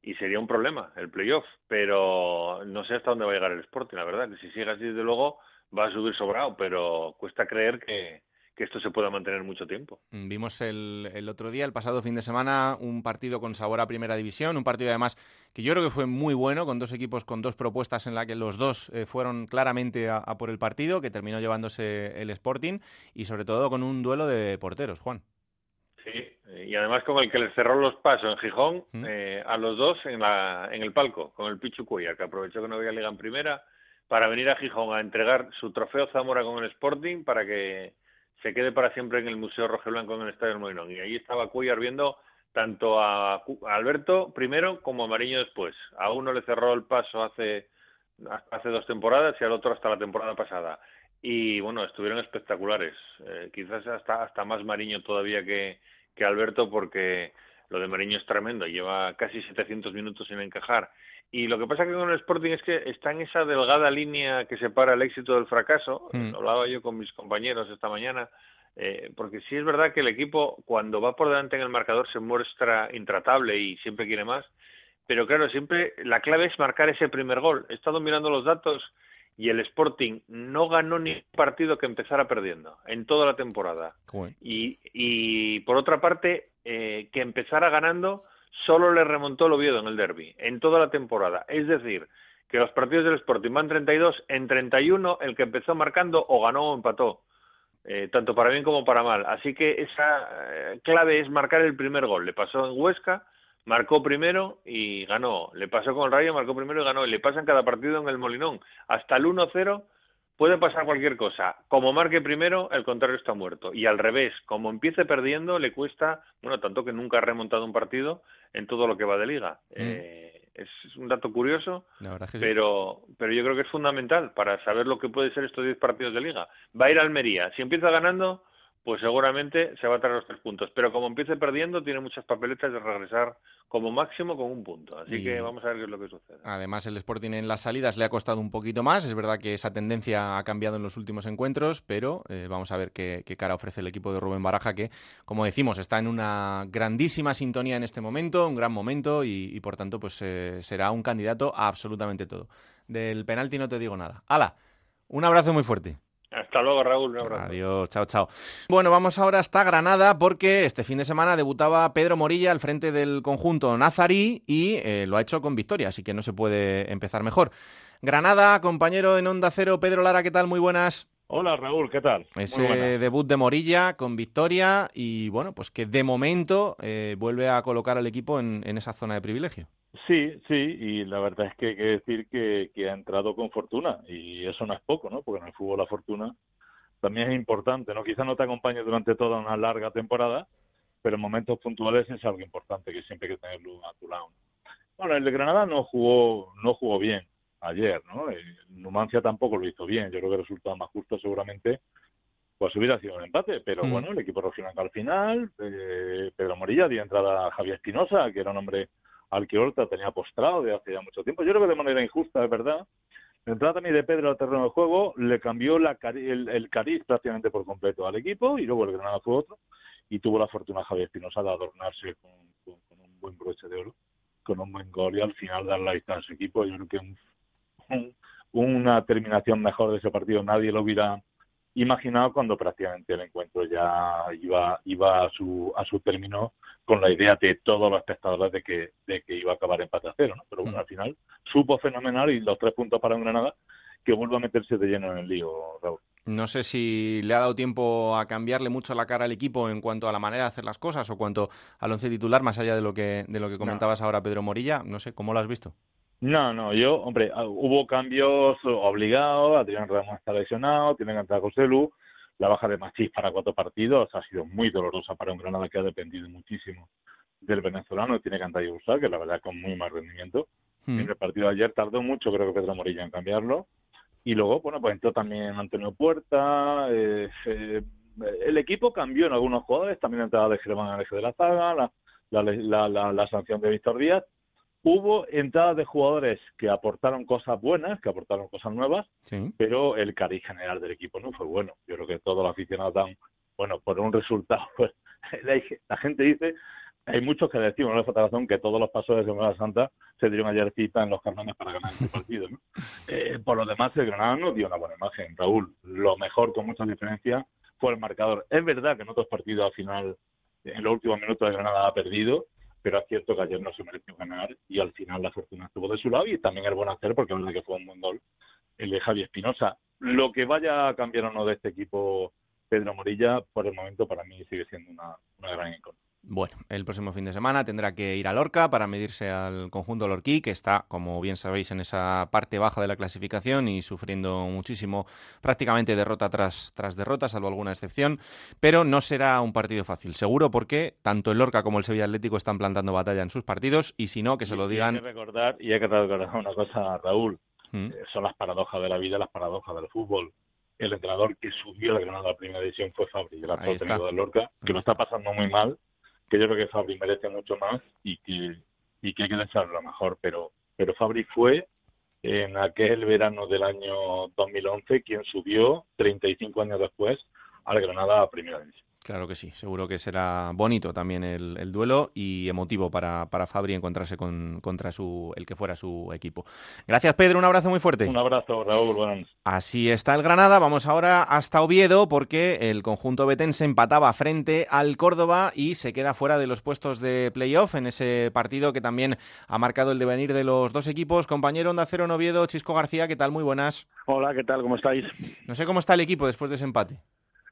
y sería un problema el playoff, pero no sé hasta dónde va a llegar el Sporting, la verdad, que si sigue así, desde luego va a subir sobrado, pero cuesta creer que, que esto se pueda mantener mucho tiempo. Mm, vimos el, otro día, el pasado fin de semana, un partido con sabor a primera división, un partido además que yo creo que fue muy bueno, con dos equipos con dos propuestas en la que los dos eh, fueron claramente a, por el partido, que terminó llevándose el Sporting, y sobre todo con un duelo de porteros, Juan. Sí, y además con el que les cerró los pasos en Gijón mm. eh, a los dos en, la, en el palco, con el Pichu Cuya, que aprovechó que no había liga en primera para venir a Gijón a entregar su trofeo Zamora con el Sporting para que se quede para siempre en el Museo Blanco en el Estadio del. Y ahí estaba Cuellar viendo tanto a Alberto primero como a Mariño después. A uno le cerró el paso hace, hace dos temporadas y al otro hasta la temporada pasada. Y bueno, estuvieron espectaculares. Eh, quizás hasta, hasta más Mariño todavía que, que Alberto porque lo de Mariño es tremendo. Lleva casi 700 minutos sin encajar y lo que pasa que con el Sporting es que está en esa delgada línea que separa el éxito del fracaso. Hmm. Hablaba yo con mis compañeros esta mañana, eh, porque sí es verdad que el equipo cuando va por delante en el marcador se muestra intratable y siempre quiere más. Pero claro, siempre la clave es marcar ese primer gol. He estado mirando los datos y el Sporting no ganó ni un partido que empezara perdiendo en toda la temporada. Y, y, por otra parte, eh, que empezara ganando solo le remontó el Oviedo en el derby, en toda la temporada. Es decir, que los partidos del Sporting van 32, en 31 el que empezó marcando o ganó o empató. Eh, tanto para bien como para mal. Así que esa eh, clave es marcar el primer gol. Le pasó en Huesca, marcó primero y ganó. Le pasó con el Rayo, marcó primero y ganó. Y le pasa en cada partido en el Molinón. Hasta el 1-0 puede pasar cualquier cosa. Como marque primero, el contrario está muerto. Y al revés, como empiece perdiendo, le cuesta, bueno, tanto que nunca ha remontado un partido en todo lo que va de liga. Mm. Eh, es un dato curioso, pero, pero yo creo que es fundamental para saber lo que puede ser estos 10 partidos de liga. Va a ir a Almería. Si empieza ganando, pues seguramente se va a traer los tres puntos. Pero como empiece perdiendo, tiene muchas papeletas de regresar como máximo con un punto. Así que vamos a ver qué es lo que sucede. Además, el Sporting en las salidas le ha costado un poquito más. Es verdad que esa tendencia ha cambiado en los últimos encuentros, pero eh, vamos a ver qué, cara ofrece el equipo de Rubén Baraja, que, como decimos, está en una grandísima sintonía en este momento, un gran momento, y, por tanto, pues eh, será un candidato a absolutamente todo. Del penalti no te digo nada. ¡Hala! Un abrazo muy fuerte. Hasta luego, Raúl. Adiós, chao, chao. Bueno, vamos ahora hasta Granada porque este fin de semana debutaba Pedro Morilla al frente del conjunto Nazarí y eh, lo ha hecho con victoria, así que no se puede empezar mejor. Granada, compañero en Onda Cero, Pedro Lara, ¿qué tal? Muy buenas. Hola Raúl, ¿qué tal? Ese debut de Morilla con victoria y bueno, pues que de momento eh, vuelve a colocar al equipo en esa zona de privilegio. Sí, sí, y la verdad es que hay que decir que, ha entrado con fortuna, y eso no es poco, ¿no? Porque en el fútbol la fortuna también es importante, ¿no? Quizás no te acompañe durante toda una larga temporada, pero en momentos puntuales es algo importante que siempre hay que tenerlo a tu lado. Bueno, el de Granada no jugó, no jugó bien ayer, ¿no? El Numancia tampoco lo hizo bien. Yo creo que el resultado más justo seguramente pues hubiera sido un empate, pero mm. bueno, el equipo rojiblanco al final, eh, Pedro Morilla dio entrada a Javier Espinosa, que era un hombre al que Horta tenía postrado de hace ya mucho tiempo. Yo creo que de manera injusta, es verdad. Entrada también de Pedro al terreno de juego le cambió la el, cariz prácticamente por completo al equipo y luego el Granada fue otro y tuvo la fortuna Javier Espinosa de adornarse con, un buen broche de oro, con un buen gol y al final dar la vista a su equipo. Yo creo que una terminación mejor de ese partido nadie lo hubiera imaginado cuando prácticamente el encuentro ya iba iba a su a su término con la idea de todos los espectadores de que, de que iba a acabar empate a cero, ¿no? Pero bueno, mm. al final supo fenomenal y los tres puntos para un Granada que vuelva a meterse de lleno en el lío, Raúl. No sé si le ha dado tiempo a cambiarle mucho la cara al equipo en cuanto a la manera de hacer las cosas o cuanto al once titular, más allá de lo que, de lo que comentabas ahora, Pedro Morilla. No sé, ¿cómo lo has visto? No, no, yo, hombre, ah, hubo cambios obligados, Adrián Ramos está lesionado, tiene que entrar José Lu, la baja de Machís para cuatro partidos ha sido muy dolorosa para un Granada que ha dependido muchísimo del venezolano y tiene que andar usar, que la verdad con muy mal rendimiento. Hmm. En el partido de ayer tardó mucho, creo que Pedro Morilla en cambiarlo. Y luego, bueno, pues entró también Antonio Puerta. Eh, eh, el equipo cambió en algunos jugadores, también entrada de Germán al eje de la zaga, la, la, la, la sanción de Víctor Díaz Hubo entradas de jugadores que aportaron cosas buenas, que aportaron cosas nuevas, pero el cariz general del equipo no fue bueno. Yo creo que todos los aficionados dan, bueno, por un resultado, pues la gente dice, hay muchos que decimos, no es razón, que todos los pasos de Semana Santa se dieron ayer cita en los carnanes para ganar este partido. ¿no? Eh, por lo demás, el Granada no dio una buena imagen, Raúl. Lo mejor, con mucha diferencia, fue el marcador. Es verdad que en otros partidos al final, en los últimos minutos, el Granada ha perdido, pero es cierto que ayer no se mereció ganar y al final la fortuna estuvo de su lado y también el buen hacer porque es verdad que fue un buen gol el de Javi Espinosa. Lo que vaya a cambiar o no de este equipo Pedro Morilla, por el momento para mí sigue siendo una, una gran incógnita. Bueno, el próximo fin de semana tendrá que ir a Lorca para medirse al conjunto Lorquí, que está, como bien sabéis, en esa parte baja de la clasificación y sufriendo muchísimo, prácticamente derrota tras, tras derrota, salvo alguna excepción. Pero no será un partido fácil, seguro, porque tanto el Lorca como el Sevilla Atlético están plantando batalla en sus partidos y si no, que se lo digan. Y hay que recordar, y hay que recordar una cosa, Raúl. ¿Mm? Eh, son las paradojas de la vida, las paradojas del fútbol el entrenador que subió la Granada a la primera división fue Fabri, el actual técnico del Lorca, que lo está pasando muy mal que yo creo que Fabri merece mucho más y que, y que hay que desearlo lo mejor, pero, pero Fabri fue en aquel verano del año 2011 quien subió 35 años después al Granada a Primera División. Claro que sí, seguro que será bonito también el, duelo y emotivo para, para Fabri encontrarse con, contra su, el que fuera su equipo. Gracias Pedro, un abrazo muy fuerte. Un abrazo, Raúl. Así está el Granada, vamos ahora hasta Oviedo porque el conjunto se empataba frente al Córdoba y se queda fuera de los puestos de playoff en ese partido que también ha marcado el devenir de los dos equipos. Compañero Onda Cero en Oviedo, Chisco García, ¿qué tal? Muy buenas. Hola, ¿qué tal? ¿Cómo estáis? No sé cómo está el equipo después de ese empate.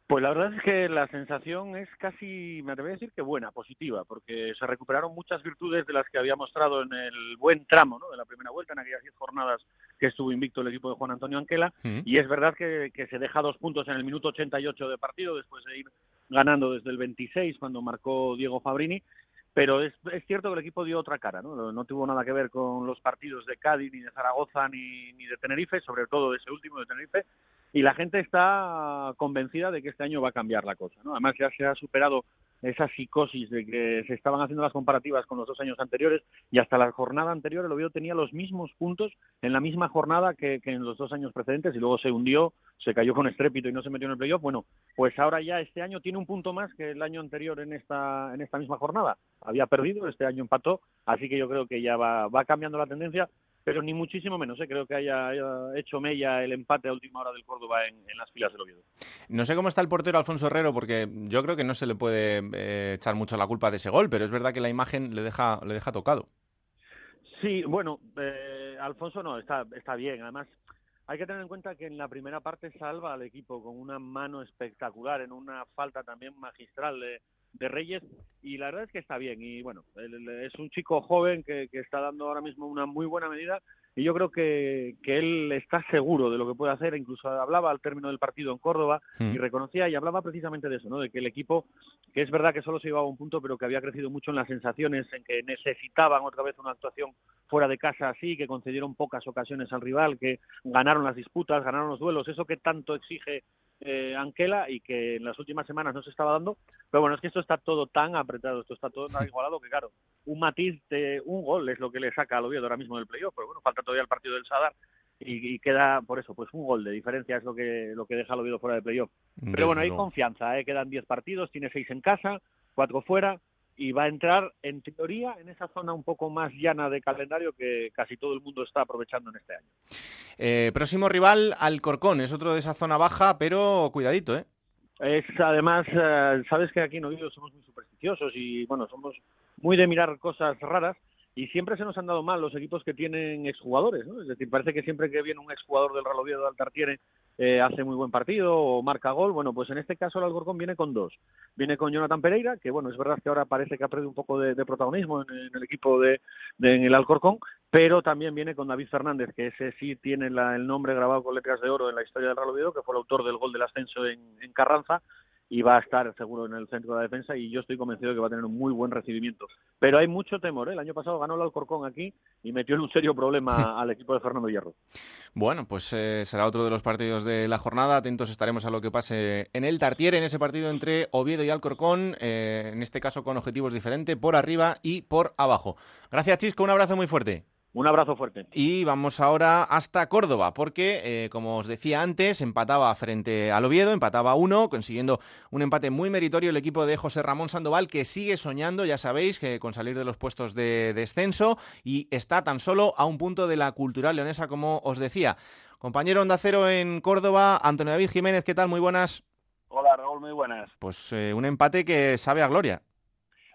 Pues la verdad es que la sensación es casi, me atrevo a decir que buena, positiva, porque se recuperaron muchas virtudes de las que había mostrado en el buen tramo ¿no? de la primera vuelta, en aquellas diez jornadas que estuvo invicto el equipo de Juan Antonio Anquela, mm. y es verdad que, que, se deja dos puntos en el minuto 88 de partido, después de ir ganando desde el 26 cuando marcó Diego Fabrini, pero es, es, cierto que el equipo dio otra cara, ¿no? No tuvo nada que ver con los partidos de Cádiz, ni de Zaragoza, ni, ni de Tenerife, sobre todo de ese último de Tenerife, y la gente está convencida de que este año va a cambiar la cosa. ¿no? Además ya se ha superado esa psicosis de que se estaban haciendo las comparativas con los dos años anteriores y hasta la jornada anterior el Oviedo tenía los mismos puntos en la misma jornada que, en los dos años precedentes y luego se hundió, se cayó con estrépito y no se metió en el playoff. Bueno, pues ahora ya este año tiene un punto más que el año anterior en esta, en esta misma jornada. Había perdido, este año empató, así que yo creo que ya va, va cambiando la tendencia pero ni muchísimo menos. ¿eh? Creo que haya, hecho mella el empate a última hora del Córdoba en, las filas del Oviedo. No sé cómo está el portero Alfonso Herrero, porque yo creo que no se le puede eh, echar mucho la culpa de ese gol, pero es verdad que la imagen le deja, le deja tocado. Sí, bueno, eh, Alfonso no, está, está bien. Además, hay que tener en cuenta que en la primera parte salva al equipo con una mano espectacular, en una falta también magistral de, de Reyes y la verdad es que está bien y bueno, es un chico joven que, que, está dando ahora mismo una muy buena medida y yo creo que, que, él está seguro de lo que puede hacer, incluso hablaba al término del partido en Córdoba y mm. reconocía y hablaba precisamente de eso, ¿no? de que el equipo, que es verdad que solo se llevaba un punto, pero que había crecido mucho en las sensaciones, en que necesitaban otra vez una actuación fuera de casa así, que concedieron pocas ocasiones al rival, que ganaron las disputas, ganaron los duelos, eso que tanto exige eh, Anquela y que en las últimas semanas no se estaba dando. Pero bueno, es que esto está todo tan apretado, esto está todo tan igualado que, claro, un matiz de un gol es lo que le saca al Oviedo ahora mismo del playoff. Pero bueno, falta todavía el partido del Sadar y, queda por eso, pues un gol de diferencia es lo que, lo que deja al Oviedo fuera de playoff. Pero bueno, hay confianza, ¿eh? quedan 10 partidos, tiene 6 en casa, 4 fuera y va a entrar, en teoría, en esa zona un poco más llana de calendario que casi todo el mundo está aprovechando en este año. Eh, próximo rival, Alcorcón, es otro de esa zona baja, pero cuidadito, ¿eh? Es además, eh, sabes que aquí en Oviedo somos muy supersticiosos y bueno, somos muy de mirar cosas raras y siempre se nos han dado mal los equipos que tienen exjugadores, ¿no? Es decir, parece que siempre que viene un exjugador del Real Oviedo de Altartiere eh, hace muy buen partido o marca gol. Bueno, pues en este caso el Alcorcón viene con dos. Viene con Jonathan Pereira, que bueno, es verdad que ahora parece que ha perdido un poco de, protagonismo en, el equipo de, en el Alcorcón, pero también viene con David Fernández, que ese sí tiene el nombre grabado con letras de oro en la historia del Real Oviedo, que fue el autor del gol del ascenso en Carranza y va a estar seguro en el centro de la defensa y yo estoy convencido de que va a tener un muy buen recibimiento. Pero hay mucho temor, ¿eh? el año pasado ganó el Alcorcón aquí y metió en un serio problema al equipo de Fernando Hierro. Bueno, pues eh, será otro de los partidos de la jornada, atentos estaremos a lo que pase en el Tartier, en ese partido entre Oviedo y Alcorcón, eh, en este caso con objetivos diferentes, por arriba y por abajo. Gracias Chisco, un abrazo muy fuerte. Un abrazo fuerte. Y vamos ahora hasta Córdoba, porque, eh, como os decía antes, empataba frente al Oviedo, empataba uno, consiguiendo un empate muy meritorio el equipo de José Ramón Sandoval, que sigue soñando, ya sabéis, que con salir de los puestos de descenso y está tan solo a un punto de la cultural leonesa, como os decía. Compañero Onda Cero en Córdoba, Antonio David Jiménez, ¿qué tal? Muy buenas. Hola, Raúl, muy buenas. Pues eh, un empate que sabe a gloria.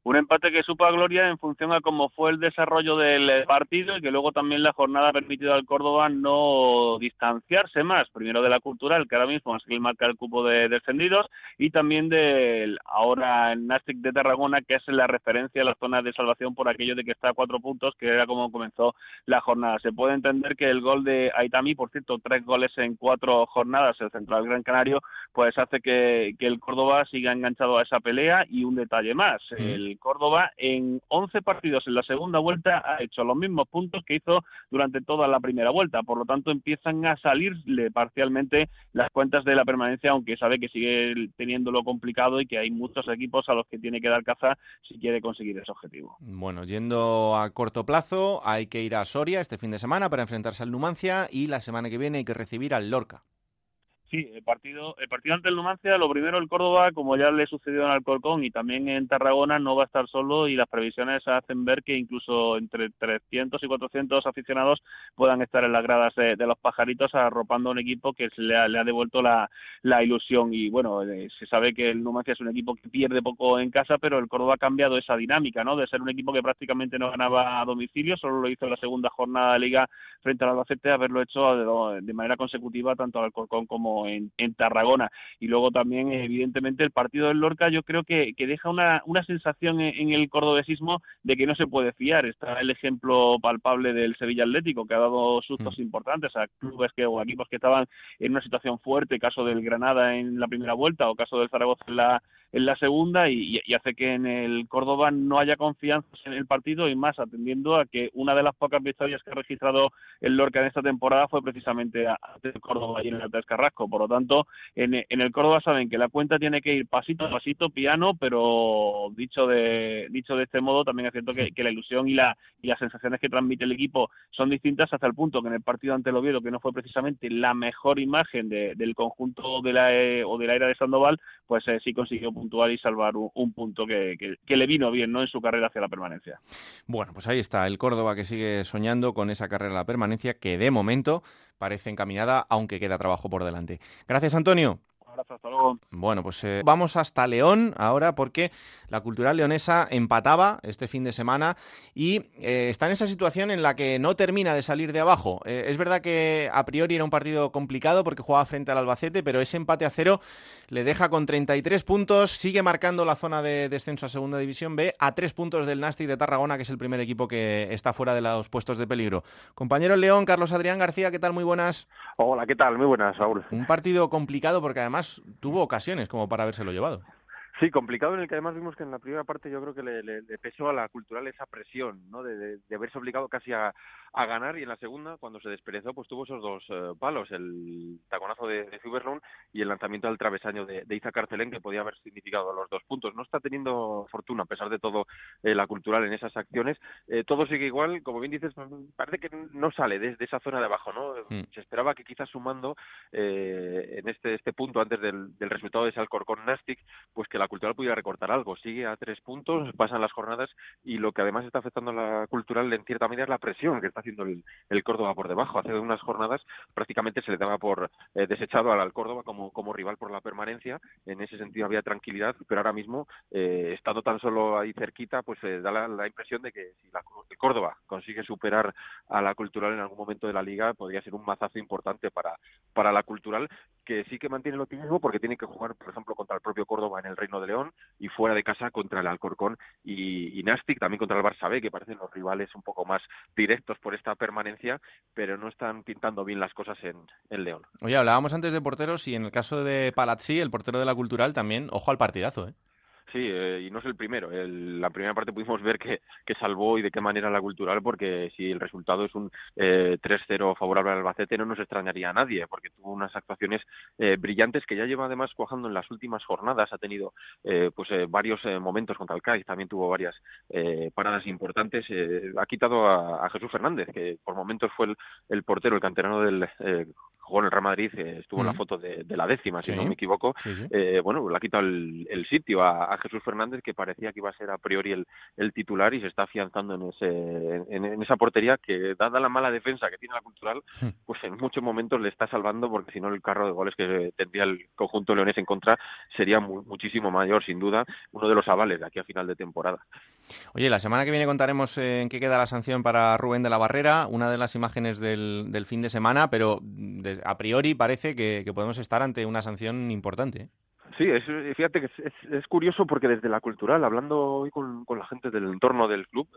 Un empate que supo a gloria en función a cómo fue el desarrollo del eh, partido y que luego también la jornada ha permitido al Córdoba no distanciarse más, primero de la cultural, que ahora mismo es el marca el cupo de descendidos, y también del ahora Nastic de Tarragona, que es la referencia a la zona de salvación por aquello de que está a cuatro puntos, que era como comenzó la jornada. Se puede entender que el gol de Aitami, por cierto, tres goles en cuatro jornadas, el central Gran Canario, pues hace que, que el Córdoba siga enganchado a esa pelea y un detalle más. El Córdoba en 11 partidos en la segunda vuelta ha hecho los mismos puntos que hizo durante toda la primera vuelta. Por lo tanto, empiezan a salirle parcialmente las cuentas de la permanencia, aunque sabe que sigue teniéndolo complicado y que hay muchos equipos a los que tiene que dar caza si quiere conseguir ese objetivo. Bueno, yendo a corto plazo, hay que ir a Soria este fin de semana para enfrentarse al Numancia y la semana que viene hay que recibir al Lorca. Sí, el partido, el partido ante el Numancia, lo primero el Córdoba, como ya le sucedió en Alcorcón y también en Tarragona, no va a estar solo y las previsiones hacen ver que incluso entre 300 y 400 aficionados puedan estar en las gradas de, los pajaritos arropando a un equipo que le ha, le ha devuelto la, ilusión y bueno, eh, se sabe que el Numancia es un equipo que pierde poco en casa, pero el Córdoba ha cambiado esa dinámica, ¿no? De ser un equipo que prácticamente no ganaba a domicilio, solo lo hizo en la segunda jornada de liga frente al Albacete, haberlo hecho de, de manera consecutiva tanto al Alcorcón como en, Tarragona. Y luego también, evidentemente, el partido del Lorca yo creo que, deja una, una sensación en, el cordobesismo de que no se puede fiar. Está el ejemplo palpable del Sevilla Atlético, que ha dado sustos mm. importantes a clubes que, o equipos que estaban en una situación fuerte, caso del Granada en la primera vuelta o caso del Zaragoza en la en la segunda y, hace que en el Córdoba no haya confianza en el partido y más atendiendo a que una de las pocas victorias que ha registrado el Lorca en esta temporada fue precisamente ante el Córdoba y en el Carrasco. Por lo tanto, en, el Córdoba saben que la cuenta tiene que ir pasito a pasito, piano, pero dicho de dicho de este modo, también es cierto que, la ilusión y, la, y las sensaciones que transmite el equipo son distintas hasta el punto que en el partido ante el Oviedo, que no fue precisamente la mejor imagen del conjunto de la, eh, o de la era de Sandoval, pues eh, sí consiguió puntuar y salvar un, punto que, que, le vino bien ¿no? en su carrera hacia la permanencia. Bueno, pues ahí está el Córdoba que sigue soñando con esa carrera a la permanencia que de momento parece encaminada, aunque queda trabajo por delante. Gracias, Antonio. Bueno, pues eh, vamos hasta León ahora porque la cultural leonesa empataba este fin de semana y eh, está en esa situación en la que no termina de salir de abajo. Eh, es verdad que a priori era un partido complicado porque jugaba frente al Albacete, pero ese empate a cero le deja con 33 puntos, sigue marcando la zona de descenso a Segunda División B a tres puntos del Nastic de Tarragona, que es el primer equipo que está fuera de los puestos de peligro. Compañero León, Carlos Adrián García, ¿qué tal? Muy buenas. Hola, ¿qué tal? Muy buenas, Saúl. Un partido complicado porque además tuvo ocasiones como para habérselo llevado. Sí, complicado en el que además vimos que en la primera parte yo creo que le, le, pesó a la cultural esa presión, ¿no? De, de, haberse obligado casi a, a, ganar y en la segunda, cuando se desperezó, pues tuvo esos dos eh, palos, el taconazo de, de y el lanzamiento del travesaño de, de Iza Carcelén, que podía haber significado los dos puntos. No está teniendo fortuna, a pesar de todo, eh, la cultural en esas acciones. Eh, todo sigue igual, como bien dices, parece que no sale desde esa zona de abajo, ¿no? Mm. Se esperaba que quizás sumando en este, este punto antes del, del resultado de ese Alcorcón Nastic, pues que la cultural pudiera recortar algo. Sigue a tres puntos, pasan las jornadas y lo que además está afectando a la cultural en cierta medida es la presión que está haciendo el, el Córdoba por debajo. Hace unas jornadas prácticamente se le daba por eh, desechado al, Córdoba como, como rival por la permanencia. En ese sentido había tranquilidad, pero ahora mismo, eh, estando tan solo ahí cerquita, pues eh, da la, impresión de que si la, el Córdoba consigue superar a la cultural en algún momento de la liga, podría ser un mazazo importante para, para la cultural, que sí que mantiene el optimismo porque tiene que jugar, por ejemplo, contra el propio Córdoba en el Reino de León y fuera de casa contra el Alcorcón y, y Nastic, también contra el Barça B, que parecen los rivales un poco más directos por esta permanencia, pero no están pintando bien las cosas en, en León. Oye, hablábamos antes de porteros y en el caso de Palazzi, el portero de la Cultural, también, ojo al partidazo, ¿eh? Sí, eh, y no es el primero. El, la primera parte pudimos ver que, que, salvó y de qué manera la cultural, porque si el resultado es un eh, 3-0 favorable al Albacete, no nos extrañaría a nadie, porque tuvo unas actuaciones eh, brillantes que ya lleva además cuajando en las últimas jornadas. Ha tenido eh, pues eh, varios eh, momentos contra el Cádiz, también tuvo varias paradas importantes. Ha quitado a, Jesús Fernández, que por momentos fue el, el portero, el canterano del jugó en el Real Madrid, eh, estuvo en la foto de, de, la décima, si no me equivoco. Sí, sí. Eh, bueno, le ha quitado el, el sitio a, a, Jesús Fernández, que parecía que iba a ser a priori el, el titular y se está afianzando en, ese, en, en, esa portería que, dada la mala defensa que tiene la cultural, pues en muchos momentos le está salvando, porque si no el carro de goles que tendría el conjunto leonés en contra sería mu muchísimo mayor, sin duda, uno de los avales de aquí a final de temporada. Oye, la semana que viene contaremos en qué queda la sanción para Rubén de la Barrera, una de las imágenes del, fin de semana, pero de a priori parece que, podemos estar ante una sanción importante. ¿eh? Sí, es, fíjate que es, curioso porque desde la cultural, hablando hoy con, la gente del entorno del club,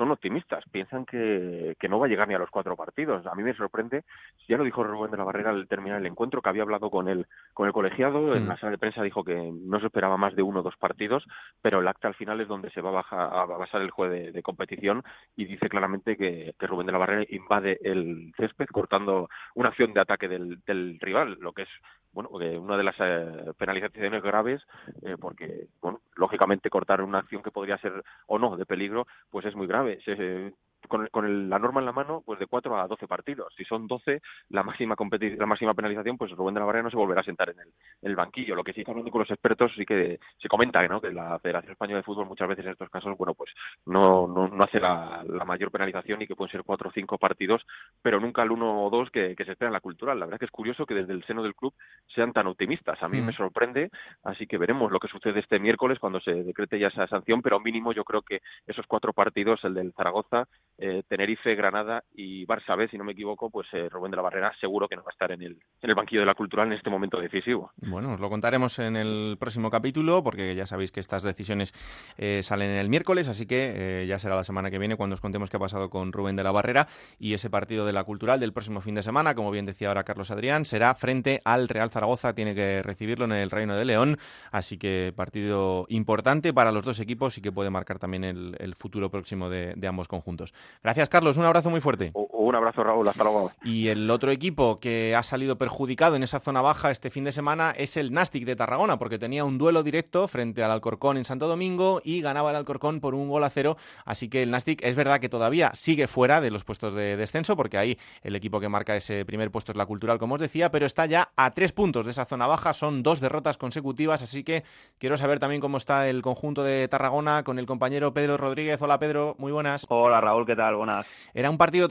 son optimistas, piensan que, que, no va a llegar ni a los cuatro partidos. A mí me sorprende, ya lo dijo Rubén de la Barrera al terminar el encuentro, que había hablado con el, con el colegiado, mm. en la sala de prensa dijo que no se esperaba más de uno o dos partidos, pero el acta al final es donde se va a, bajar, a basar el juego de, de competición y dice claramente que, que, Rubén de la Barrera invade el césped cortando una acción de ataque del, del rival, lo que es bueno, una de las eh, penalizaciones graves, eh, porque, bueno, lógicamente cortar una acción que podría ser o no de peligro, pues es muy grave. Se, con, con la norma en la mano, pues de 4 a 12 partidos. Si son 12, la máxima la máxima penalización, pues Rubén de la Barrera no se volverá a sentar en el, el banquillo. Lo que sí está hablando con los expertos, sí que se comenta ¿no? que la Federación Española de Fútbol muchas veces en estos casos, bueno, pues no, no, no hace la, la, mayor penalización y que pueden ser 4 o 5 partidos, pero nunca el 1 o 2 que, que, se espera en la cultural. La verdad que es curioso que desde el seno del club sean tan optimistas. A mí mm. me sorprende, así que veremos lo que sucede este miércoles cuando se decrete ya esa sanción, pero mínimo yo creo que esos cuatro partidos, el del Zaragoza, eh, Tenerife, Granada y Barça B, si no me equivoco, pues eh, Rubén de la Barrera seguro que no va a estar en el, en el banquillo de la cultural en este momento decisivo. Bueno, os lo contaremos en el próximo capítulo, porque ya sabéis que estas decisiones eh, salen el miércoles, así que eh, ya será la semana que viene cuando os contemos qué ha pasado con Rubén de la Barrera y ese partido de la cultural del próximo fin de semana, como bien decía ahora Carlos Adrián, será frente al Real Zaragoza, tiene que recibirlo en el Reino de León, así que partido importante para los dos equipos y que puede marcar también el, futuro próximo de ambos conjuntos. Gracias, Carlos. Un abrazo muy fuerte. Un abrazo, Raúl. Hasta luego. Y el otro equipo que ha salido perjudicado en esa zona baja este fin de semana es el Nastic de Tarragona, porque tenía un duelo directo frente al Alcorcón en Santo Domingo y ganaba el Alcorcón por un gol a cero. Así que el Nastic es verdad que todavía sigue fuera de los puestos de descenso, porque ahí el equipo que marca ese primer puesto es la Cultural, como os decía, pero está ya a tres puntos de esa zona baja. Son dos derrotas consecutivas, así que quiero saber también cómo está el conjunto de Tarragona con el compañero Pedro Rodríguez. Hola Pedro, muy buenas. Hola Raúl, ¿qué tal? Buenas. Era un partido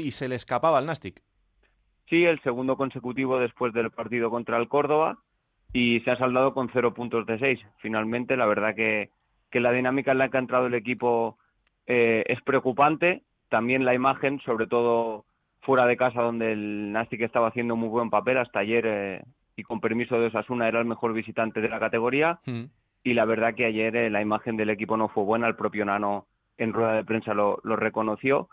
y se le escapaba al Nastic. Sí, el segundo consecutivo después del partido contra el Córdoba y se ha saldado con cero puntos de seis. Finalmente, la verdad que, que la dinámica en la que ha entrado el equipo eh, es preocupante. También la imagen, sobre todo fuera de casa, donde el Nastic estaba haciendo muy buen papel hasta ayer eh, y con permiso de Osasuna era el mejor visitante de la categoría. Mm. Y la verdad que ayer eh, la imagen del equipo no fue buena. El propio Nano en rueda de prensa lo, lo reconoció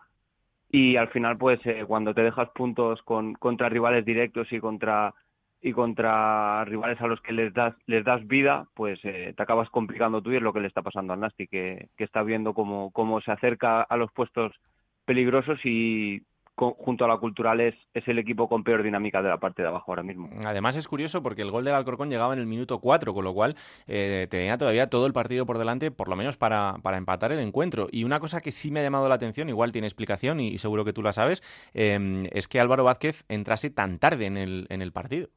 y al final pues eh, cuando te dejas puntos con, contra rivales directos y contra y contra rivales a los que les das les das vida pues eh, te acabas complicando tú y es lo que le está pasando al Nasti que, que está viendo cómo, cómo se acerca a los puestos peligrosos y junto a la Cultural es, es el equipo con peor dinámica de la parte de abajo ahora mismo. Además es curioso porque el gol del Alcorcón llegaba en el minuto 4, con lo cual eh, tenía todavía todo el partido por delante, por lo menos para, para, empatar el encuentro. Y una cosa que sí me ha llamado la atención, igual tiene explicación y, seguro que tú la sabes, eh, es que Álvaro Vázquez entrase tan tarde en el, en el partido.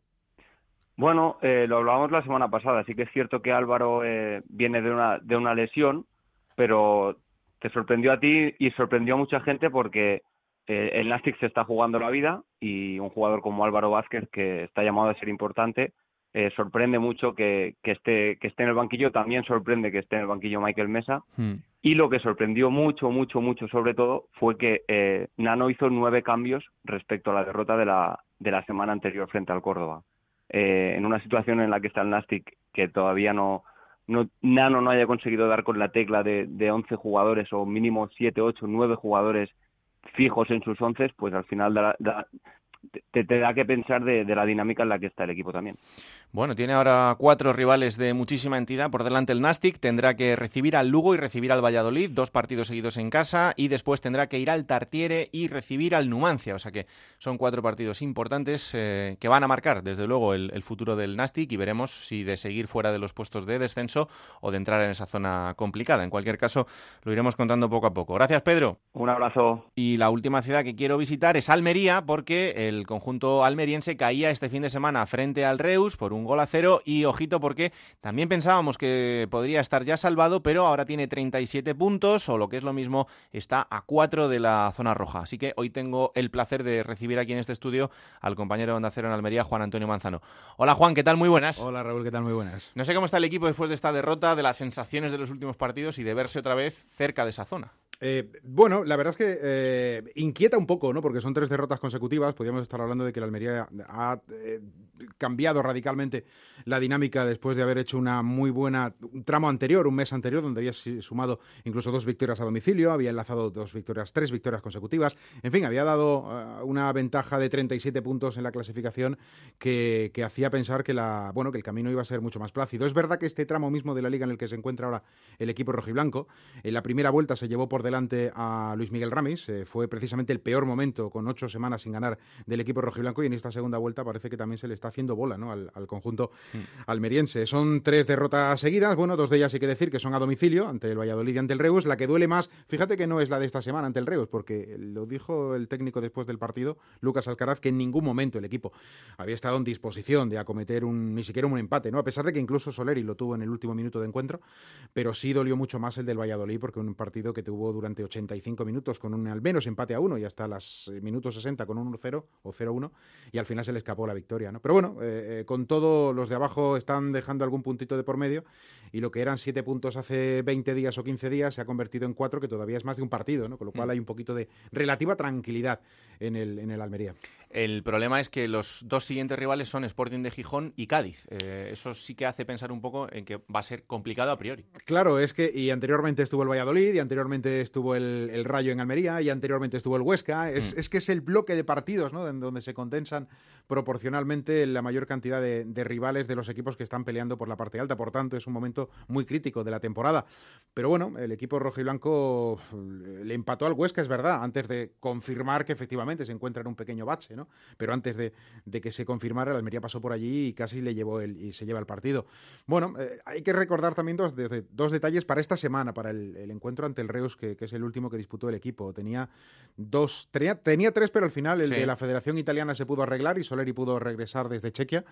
Bueno, eh, lo hablábamos la semana pasada, sí que es cierto que Álvaro eh, viene de una, de una lesión, pero te sorprendió a ti y sorprendió a mucha gente porque eh, el Nastic se está jugando la vida y un jugador como Álvaro Vázquez, que está llamado a ser importante, eh, sorprende mucho que, que, esté, que esté en el banquillo. También sorprende que esté en el banquillo Michael Mesa. Hmm. Y lo que sorprendió mucho, mucho, mucho sobre todo fue que eh, Nano hizo nueve cambios respecto a la derrota de la, de la semana anterior frente al Córdoba. Eh, en una situación en la que está el Nastic que todavía no, no, Nano no haya conseguido dar con la tecla de, de 11 jugadores o mínimo 7, 8, 9 jugadores fijos en sus once, pues al final da, da, te, te, da que pensar de, de, la dinámica en la que está el equipo también. Bueno, tiene ahora cuatro rivales de muchísima entidad. Por delante el Nastic tendrá que recibir al Lugo y recibir al Valladolid, dos partidos seguidos en casa, y después tendrá que ir al Tartiere y recibir al Numancia. O sea que son cuatro partidos importantes eh, que van a marcar, desde luego, el, el, futuro del Nastic y veremos si de seguir fuera de los puestos de descenso o de entrar en esa zona complicada. En cualquier caso, lo iremos contando poco a poco. Gracias, Pedro. Un abrazo. Y la última ciudad que quiero visitar es Almería, porque el conjunto almeriense caía este fin de semana frente al Reus por un gol a cero y ojito porque también pensábamos que podría estar ya salvado, pero ahora tiene 37 puntos o lo que es lo mismo está a 4 de la zona roja. Así que hoy tengo el placer de recibir aquí en este estudio al compañero de Onda Cero en Almería, Juan Antonio Manzano. Hola Juan, ¿qué tal? Muy buenas. Hola Raúl, ¿qué tal? Muy buenas. No sé cómo está el equipo después de esta derrota, de las sensaciones de los últimos partidos y de verse otra vez cerca de esa zona. Eh, bueno, la verdad es que eh, inquieta un poco, ¿no? Porque son tres derrotas consecutivas. Podríamos estar hablando de que la Almería ha eh, cambiado radicalmente la dinámica después de haber hecho una muy buena tramo anterior, un mes anterior, donde había sumado incluso dos victorias a domicilio, había enlazado dos victorias, tres victorias consecutivas. En fin, había dado uh, una ventaja de 37 puntos en la clasificación que, que, hacía pensar que la bueno que el camino iba a ser mucho más plácido. Es verdad que este tramo mismo de la liga en el que se encuentra ahora el equipo rojiblanco, en la primera vuelta se llevó por delante a Luis Miguel Ramis, eh, fue precisamente el peor momento con ocho semanas sin ganar del equipo rojiblanco y en esta segunda vuelta parece que también se le está está haciendo bola ¿no? al, conjunto mm. almeriense. Son tres derrotas seguidas, bueno, dos de ellas hay que decir que son a domicilio, ante el Valladolid y ante el Reus. La que duele más, fíjate que no es la de esta semana ante el Reus, porque lo dijo el técnico después del partido, Lucas Alcaraz, que en ningún momento el equipo había estado en disposición de acometer un, ni siquiera un empate, ¿no? A pesar de que incluso Soleri lo tuvo en el último minuto de encuentro, pero sí dolió mucho más el del Valladolid, porque un partido que tuvo durante 85 minutos con un al menos empate a uno y hasta los eh, minutos 60 con un 1-0 o 0-1 y al final se le escapó la victoria, ¿no? Pero bueno, eh, eh, con todo los de abajo están dejando algún puntito de por medio y lo que eran siete puntos hace 20 días o 15 días se ha convertido en cuatro, que todavía es más de un partido, ¿no? Con lo cual mm. hay un poquito de relativa tranquilidad en el, en el Almería. El problema es que los dos siguientes rivales son Sporting de Gijón y Cádiz. Eh, eso sí que hace pensar un poco en que va a ser complicado a priori. Claro, es que y anteriormente estuvo el Valladolid, y anteriormente estuvo el, Rayo en Almería, y anteriormente estuvo el Huesca. Es, mm. es, que es el bloque de partidos ¿no? en donde se condensan proporcionalmente la mayor cantidad de, de, rivales de los equipos que están peleando por la parte alta. Por tanto, es un momento muy crítico de la temporada. Pero bueno, el equipo rojo y blanco le empató al Huesca, es verdad, antes de confirmar que efectivamente se encuentra en un pequeño bache. Pero antes de, que se confirmara, el Almería pasó por allí y casi le llevó el, y se lleva el partido. Bueno, eh, hay que recordar también dos, dos detalles para esta semana, para el, encuentro ante el Reus, que, es el último que disputó el equipo. Tenía dos, tenía, tres, pero al final el de la Federación Italiana se pudo arreglar y Soleri pudo regresar desde Chequia,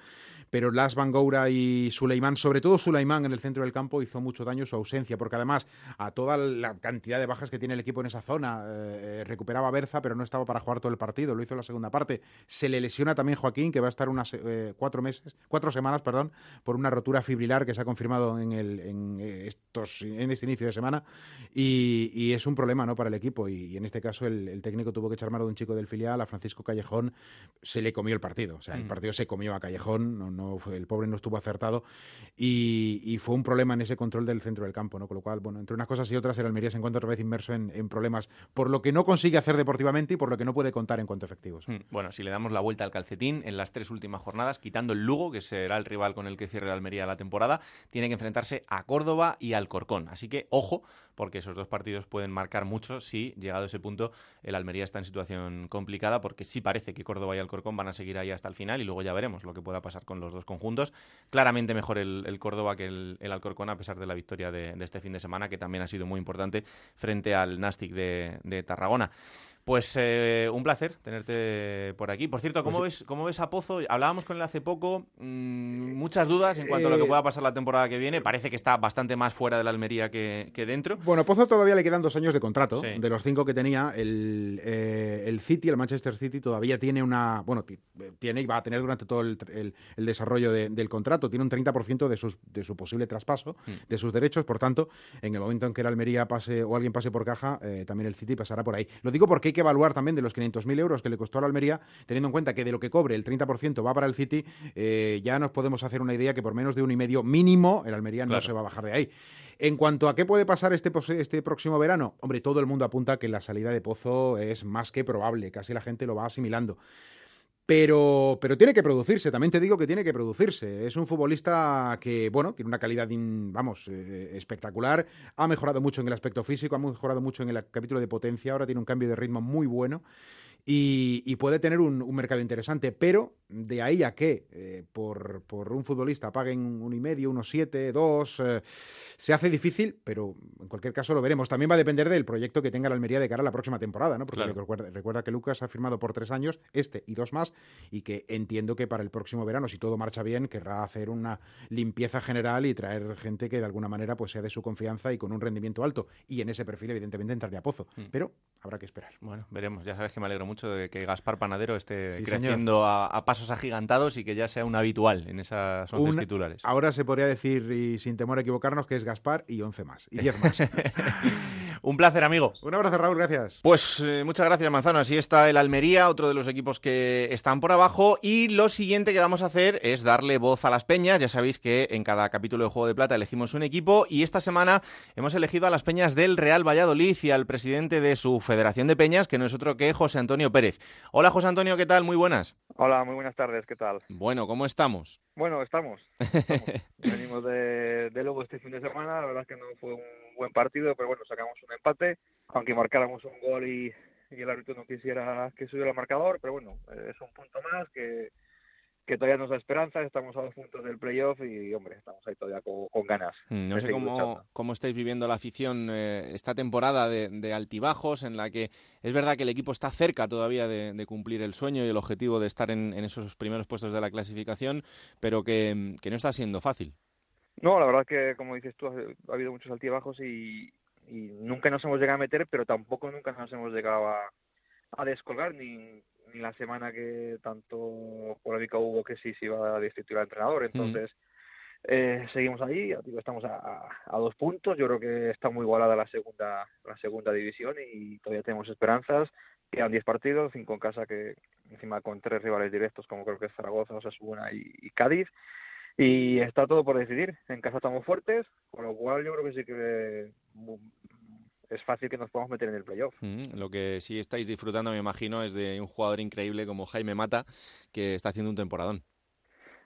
pero Las Bangoura y Suleimán, sobre todo Suleimán en el centro del campo, hizo mucho daño su ausencia, porque además a toda la cantidad de bajas que tiene el equipo en esa zona, eh, recuperaba Berza, pero no estaba para jugar todo el partido, lo hizo en la segunda parte. Se le lesiona también Joaquín, que va a estar unas eh, cuatro meses, cuatro semanas, perdón, por una rotura fibrilar que se ha confirmado en, el, en, eh, estos, en este inicio de semana. Y, es un problema ¿no? para el equipo. Y, en este caso el, técnico tuvo que echar mano de un chico del filial, a Francisco Callejón, se le comió el partido. O sea, el mm. partido se comió a Callejón, no, no el pobre no estuvo acertado. Y, fue un problema en ese control del centro del campo, ¿no? Con lo cual, bueno, entre unas cosas y otras, el Almería se encuentra otra vez inmerso en, problemas por lo que no consigue hacer deportivamente y por lo que no puede contar en cuanto a efectivos. Mm. Bueno, si le damos la vuelta al calcetín en las tres últimas jornadas, quitando el Lugo, que será el rival con el que cierre la Almería la temporada, tiene que enfrentarse a Córdoba y al Corcón. Así que ojo, porque esos dos partidos pueden marcar mucho si, llegado a ese punto, el Almería está en situación complicada, porque sí parece que Córdoba y Alcorcón van a seguir ahí hasta el final y luego ya veremos lo que pueda pasar con los dos conjuntos. Claramente mejor el, Córdoba que el, Alcorcón, a pesar de la victoria de, este fin de semana, que también ha sido muy importante frente al Nastic de Tarragona. Pues eh, un placer tenerte por aquí. Por cierto, ¿cómo, pues ves, ¿cómo ves a Pozo? Hablábamos con él hace poco, mm, muchas dudas en cuanto a lo que eh, pueda pasar la temporada que viene. Parece que está bastante más fuera de la Almería que, dentro. Bueno, Pozo todavía le quedan dos años de contrato. De los cinco que tenía, el, eh, el, City, el Manchester City, todavía tiene una. Bueno, tiene y va a tener durante todo el, el, desarrollo del contrato. Tiene un 30% de, sus, de su posible traspaso, mm. de sus derechos. Por tanto, en el momento en que la Almería pase o alguien pase por caja, también el City pasará por ahí. Lo digo porque que evaluar también de los 500.000 euros que le costó a la Almería, teniendo en cuenta que de lo que cobre el 30% va para el City, eh, ya nos podemos hacer una idea que por menos de un y medio mínimo el Almería no se va a bajar de ahí. En cuanto a qué puede pasar este, este próximo verano, hombre, todo el mundo apunta que la salida de Pozo es más que probable, casi la gente lo va asimilando. Pero, pero tiene que producirse, también te digo que tiene que producirse. Es un futbolista que, bueno, tiene una calidad, vamos, eh, espectacular. Ha mejorado mucho en el aspecto físico, ha mejorado mucho en el capítulo de potencia, ahora tiene un cambio de ritmo muy bueno y, puede tener un, mercado interesante, pero de ahí a que eh, por, un futbolista paguen un y medio, unos siete, dos, eh, se hace difícil, pero en cualquier caso lo veremos. También va a depender del proyecto que tenga la Almería de cara a la próxima temporada, ¿no? Porque recuerda, que Lucas ha firmado por tres años, este y dos más, y que entiendo que para el próximo verano, si todo marcha bien, querrá hacer una limpieza general y traer gente que de alguna manera pues sea de su confianza y con un rendimiento alto. Y en ese perfil, evidentemente, entraría a Pozo. Mm. Pero habrá que esperar. Bueno, veremos. Ya sabes que me alegro mucho mucho de que Gaspar Panadero esté creciendo a, pasos agigantados y que ya sea un habitual en esas 11 titulares. Ahora se podría decir, y sin temor a equivocarnos, que es Gaspar y 11 más, y 10 más. un placer, amigo. Un abrazo, Raúl, gracias. Pues eh, muchas gracias, Manzano. Así está el Almería, otro de los equipos que están por abajo. Y lo siguiente que vamos a hacer es darle voz a las peñas. Ya sabéis que en cada capítulo de Juego de Plata elegimos un equipo y esta semana hemos elegido a las peñas del Real Valladolid y al presidente de su Federación de Peñas, que no es otro que José Antonio Pérez. Hola José Antonio, ¿qué tal? Muy buenas. Hola, muy buenas tardes, ¿qué tal? Bueno, ¿cómo estamos? Bueno, estamos. Venimos de, de Lobo este fin de semana, la verdad es que no fue un buen partido, pero bueno, sacamos un empate, aunque marcáramos un gol y, y el árbitro no quisiera que subiera el marcador, pero bueno, eh, es un punto más que, que todavía nos da esperanza, estamos a dos puntos del playoff y, hombre, estamos ahí todavía con, ganas. Mm, no sé cómo, cómo, estáis viviendo la afición eh, esta temporada de, altibajos, en la que es verdad que el equipo está cerca todavía de, cumplir el sueño y el objetivo de estar en, esos primeros puestos de la clasificación, pero que, no está siendo fácil. No, la verdad que, como dices tú, ha, habido muchos altibajos y, nunca nos hemos llegado a meter, pero tampoco nunca nos hemos llegado a, a descolgar ni ni la semana que tanto polémica hubo que sí se iba a destituir al entrenador. Entonces, eh, seguimos ahí, estamos a, dos puntos. Yo creo que está muy igualada la segunda, la segunda división y todavía tenemos esperanzas. Quedan 10 partidos, cinco en casa que encima con tres rivales directos como creo que es Zaragoza, Osasuna y, y Cádiz. Y está todo por decidir. En casa estamos fuertes, con lo cual yo creo que sí que es fácil que nos podamos meter en el playoff. Mm, lo que sí estáis disfrutando, me imagino, es de un jugador increíble como Jaime Mata, que está haciendo un temporadón.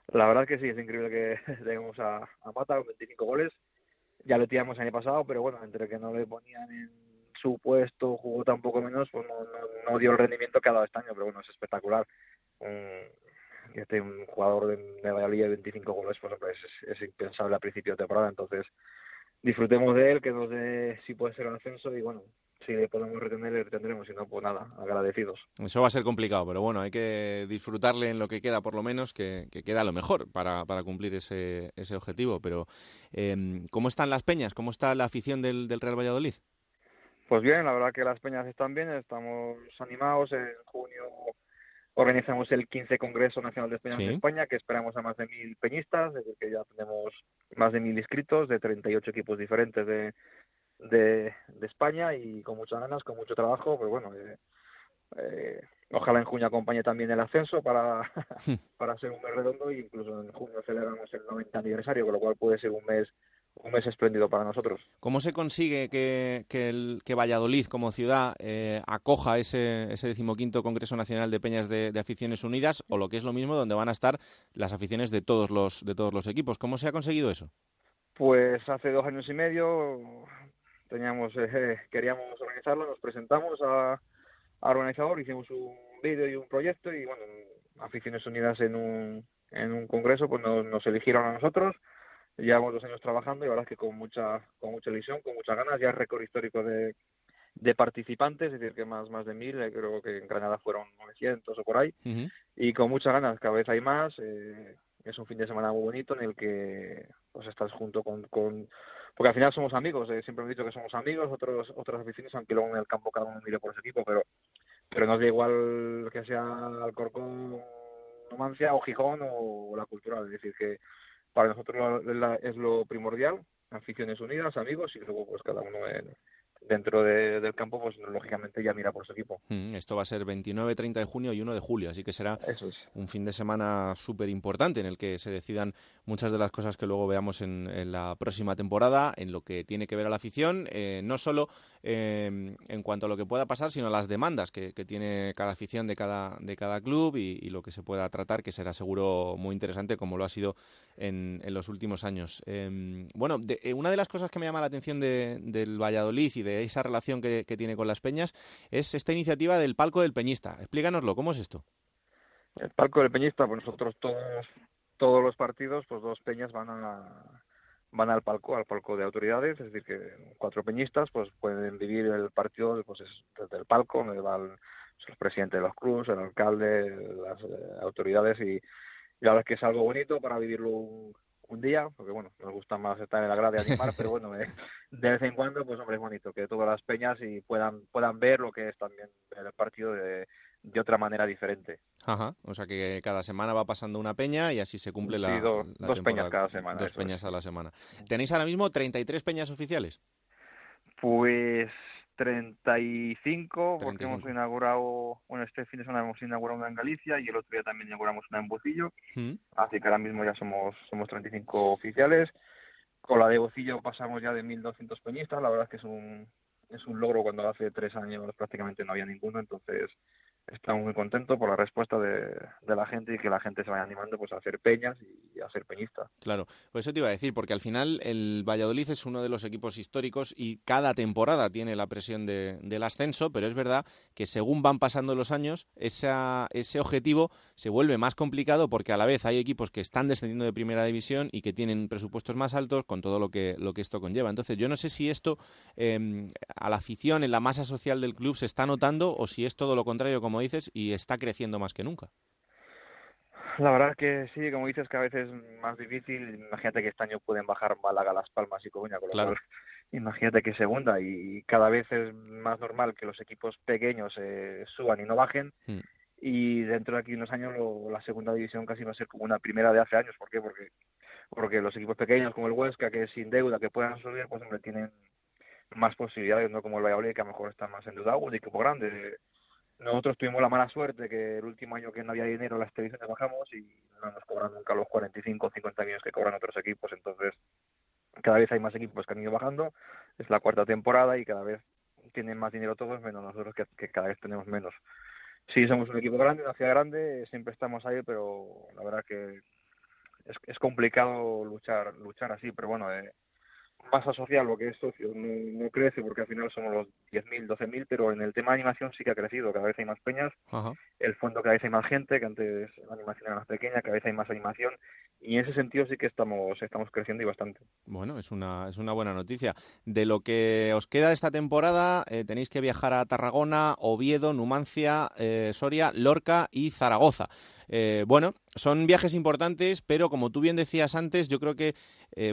La verdad que sí, es increíble que tenemos a, Mata con 25 goles. Ya lo teníamos el año pasado, pero bueno, entre que no le ponían en su puesto, jugó tan poco menos, pues no, dio el rendimiento que ha dado este año, pero bueno, es espectacular. Esté un jugador de, de Valladolid de 25 goles, pues es, es impensable a principio de temporada, entonces disfrutemos de él, que nos dé si puede ser un ascenso y bueno, si le podemos retener, le retendremos, si no, pues nada, agradecidos. Eso va a ser complicado, pero bueno, hay que disfrutarle en lo que queda, por lo menos, que, queda lo mejor para, para cumplir ese, ese objetivo. Pero, eh, ¿cómo están las peñas? ¿Cómo está la afición del, del Real Valladolid? Pues bien, la verdad que las peñas están bien, estamos animados. En junio organizamos el 15 Congreso Nacional de Peñas en España, que esperamos a más de mil peñistas, es decir, que ya tenemos más de mil inscritos de 38 equipos diferentes de, de, España y con muchas ganas, con mucho trabajo, pues bueno, eh, eh, ojalá en junio acompañe también el ascenso para, para ser un mes redondo e incluso en junio celebramos el 90 aniversario, con lo cual puede ser un mes un mes espléndido para nosotros. ¿Cómo se consigue que, que, el, que Valladolid como ciudad eh, acoja ese, ese decimoquinto Congreso Nacional de Peñas de, Aficiones Unidas o lo que es lo mismo donde van a estar las aficiones de todos los, de todos los equipos? ¿Cómo se ha conseguido eso? Pues hace dos años y medio teníamos eh, queríamos organizarlo, nos presentamos a, a organizador, hicimos un vídeo y un proyecto y bueno, Aficiones Unidas en un, en un congreso pues nos, nos eligieron a nosotros llevamos dos años trabajando y ahora es que con mucha con mucha ilusión, con muchas ganas, ya récord histórico de, de participantes, es decir, que más más de mil, eh, creo que en Granada fueron 900 o por ahí, y con muchas ganas, cada vez hay más, eh, es un fin de semana muy bonito en el que pues estás junto con, con porque al final somos amigos, eh, siempre he dicho que somos amigos, otros otras aficiones, aunque luego en el campo cada uno mire por su equipo, pero pero nos da igual que sea Alcorcón, Numancia o Gijón o la cultural, es decir, que para nosotros es lo primordial, aficiones unidas, amigos y luego pues cada uno en, dentro del campo, pues lógicamente ya mira por su equipo. Mm, esto va a ser 29, 30 de junio y 1 de julio, así que será un fin de semana súper importante en el que se decidan muchas de las cosas que luego veamos en, la próxima temporada, en lo que tiene que ver a la afición, eh, no solo em, en cuanto a lo que pueda pasar, sino a las demandas que, tiene cada afición de cada, de cada club y, lo que se pueda tratar, que será seguro muy interesante como lo ha sido en, los últimos años. Em, bueno, eh, una de las cosas que me llama la atención del Valladolid y de esa relación que, tiene con las peñas, es esta iniciativa del Palco del Peñista. Explícanoslo, ¿cómo es esto? El Palco del Peñista, pues nosotros todos, todos los partidos, pues dos peñas van a van al palco, al palco de autoridades, es decir, que cuatro peñistas pues pueden vivir el partido pues desde el palco, donde van los presidentes de los clubes, el alcalde, las eh, autoridades y, la verdad es que es algo bonito para vivirlo un, un día, porque bueno, nos gusta más estar en la grada y animar, pero bueno, eh, de vez en cuando, pues hombre, es bonito que todas las peñas y puedan, puedan ver lo que es también el partido de, de otra manera diferente. Ajá, o sea que cada semana va pasando una peña y así se cumple la, dos peñas cada semana. Dos peñas a la semana. ¿Tenéis ahora mismo 33 peñas oficiales? Pues 35, porque hemos inaugurado, bueno, este fin de semana hemos inaugurado una en Galicia y el otro día también inauguramos una en Bocillo, mm. así que ahora mismo ya somos somos 35 oficiales. Con la de Bocillo pasamos ya de 1.200 peñistas, la verdad es que es un, es un logro cuando hace tres años prácticamente no había ninguno, entonces estamos muy contentos por la respuesta de, la gente y que la gente se vaya animando pues a hacer peñas y a ser peñista. Claro, pues eso te iba a decir, porque al final el Valladolid es uno de los equipos históricos y cada temporada tiene la presión del ascenso, pero es verdad que según van pasando los años, esa, ese objetivo se vuelve más complicado porque a la vez hay equipos que están descendiendo de primera división y que tienen presupuestos más altos con todo lo que, lo que esto conlleva. Entonces, yo no sé si esto em, a la afición, en la masa social del club, se está notando o si es todo lo contrario, como dices, y está creciendo más que nunca. La verdad es que sí, como dices, que a veces es más difícil. Imagínate que este año pueden bajar Málaga, Las Palmas y Coruña, con lo cual imagínate que segunda y cada vez es más normal que los equipos pequeños eh, suban y no bajen. Hmm. Y dentro de aquí unos años la segunda división casi va a ser como una primera de hace años. ¿Por qué? Porque, porque los equipos pequeños como el Huesca, que sin deuda, que puedan subir, pues hombre, tienen más posibilidades, no como el Valladolid, que a lo mejor está más endeudado, un equipo grande nosotros tuvimos la mala suerte que el último año que no había dinero las televisiones bajamos y no nos cobran nunca los 45 o 50 millones que cobran otros equipos. Entonces, cada vez hay más equipos que han ido bajando. Es la cuarta temporada y cada vez tienen más dinero todos, menos nosotros que, cada vez tenemos menos. Sí, somos un equipo grande, una ciudad grande, siempre estamos ahí, pero la verdad que es, es complicado luchar luchar así. Pero bueno, eh, masa social, lo que es socio, no, crece porque al final somos los 10.000, 12.000, pero en el tema de animación sí que ha crecido, cada vez hay más peñas, el fondo cada vez hay más gente, que antes la animación era más pequeña, cada vez hay más animación y en ese sentido sí que estamos, estamos creciendo y bastante. Bueno, es una, es una buena noticia. De lo que os queda de esta temporada, eh, tenéis que viajar a Tarragona, Oviedo, Numancia, eh, Soria, Lorca y Zaragoza. Eh, bueno, son viajes importantes, pero como tú bien decías antes, yo creo que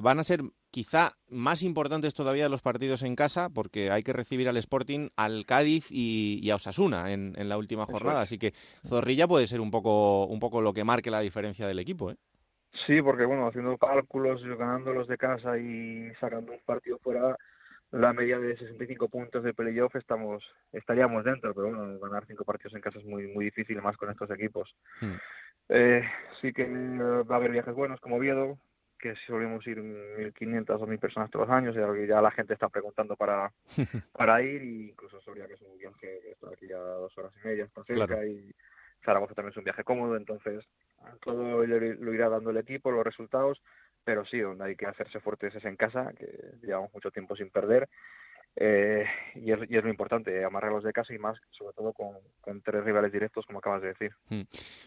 van a ser quizá más importantes todavía los partidos en casa, porque hay que recibir al Sporting, al Cádiz y, a Osasuna en, en, la última jornada. Así que Zorrilla puede ser un poco, un poco lo que marque la diferencia del equipo. ¿eh? Sí, porque bueno, haciendo cálculos, ganando los de casa y sacando un partido fuera, la media de 65 puntos de playoff estamos estaríamos dentro, pero bueno, ganar cinco partidos en casa es muy muy difícil más con estos equipos. Hmm. Eh, sí que va a haber viajes buenos como Viedo, que solemos ir 1.500 o 1.000 personas todos los años, y ya la gente está preguntando para, para ir, y incluso Soria, que es un viaje que está aquí ya dos horas y media, está cerca, y Zaragoza también es un viaje cómodo, entonces todo lo irá dando el equipo, los resultados, pero sí, donde hay que hacerse fuertes es en casa, que llevamos mucho tiempo sin perder. Eh, y, es, y, es, lo importante, amarrarlos de casa y más, sobre todo con, tres rivales directos, como acabas de decir. Hmm.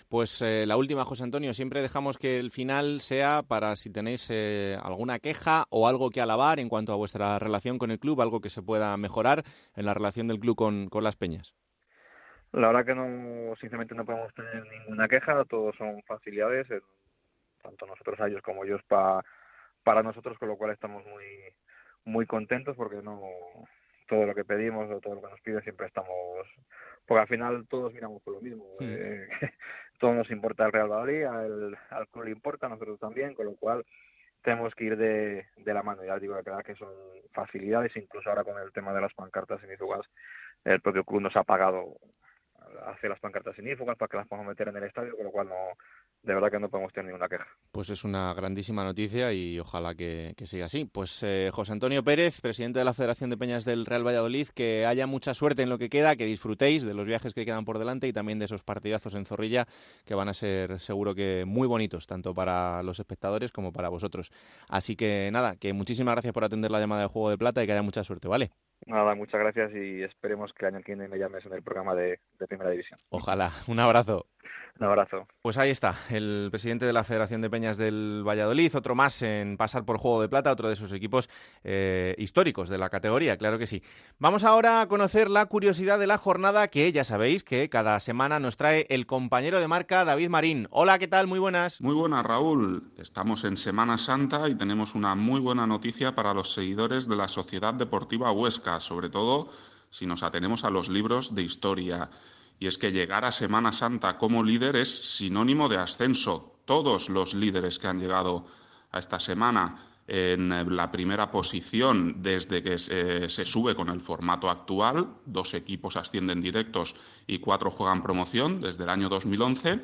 Pues eh, la última, José Antonio, siempre dejamos que el final sea para si tenéis eh, alguna queja o algo que alabar en cuanto a vuestra relación con el club, algo que se pueda mejorar en la relación del club con, con las peñas. La verdad que no, sinceramente no podemos tener ninguna queja, todos son facilidades, tanto nosotros a ellos como ellos para para nosotros, con lo cual estamos muy muy contentos porque no todo lo que pedimos o todo lo que nos pide siempre estamos porque al final todos miramos por lo mismo eh, todo nos importa el Real Madrid al, al club le importa a nosotros también con lo cual tenemos que ir de, de la mano. Ya digo la verdad que son facilidades incluso ahora con el tema de las pancartas y jugas el propio club nos ha pagado hace las pancartas sinífugas para que las podamos meter en el estadio, con lo cual no, de verdad que no podemos tener ninguna queja. Pues es una grandísima noticia y ojalá que, siga así. Pues eh, José Antonio Pérez, presidente de la Federación de Peñas del Real Valladolid, que haya mucha suerte en lo que queda, que disfrutéis de los viajes que quedan por delante y también de esos partidazos en Zorrilla, que van a ser seguro que muy bonitos, tanto para los espectadores como para vosotros. Así que nada, que muchísimas gracias por atender la llamada del Juego de Plata y que haya mucha suerte, ¿vale? Nada, muchas gracias y esperemos que el año que viene me llames en el programa de, Primera División. Ojalá. Un abrazo. Un abrazo. Pues ahí está, el presidente de la Federación de Peñas del Valladolid, otro más en pasar por Juego de Plata, otro de sus equipos eh, históricos de la categoría, claro que sí. Vamos ahora a conocer la curiosidad de la jornada que ya sabéis que cada semana nos trae el compañero de marca David Marín. Hola, ¿qué tal? Muy buenas. Muy buenas, Raúl. Estamos en Semana Santa y tenemos una muy buena noticia para los seguidores de la Sociedad Deportiva Huesca, sobre todo si nos atenemos a los libros de historia y es que llegar a Semana Santa como líder es sinónimo de ascenso. Todos los líderes que han llegado a esta semana en la primera posición desde que se, sube con el formato actual, dos equipos ascienden directos y cuatro juegan promoción desde el año 2011,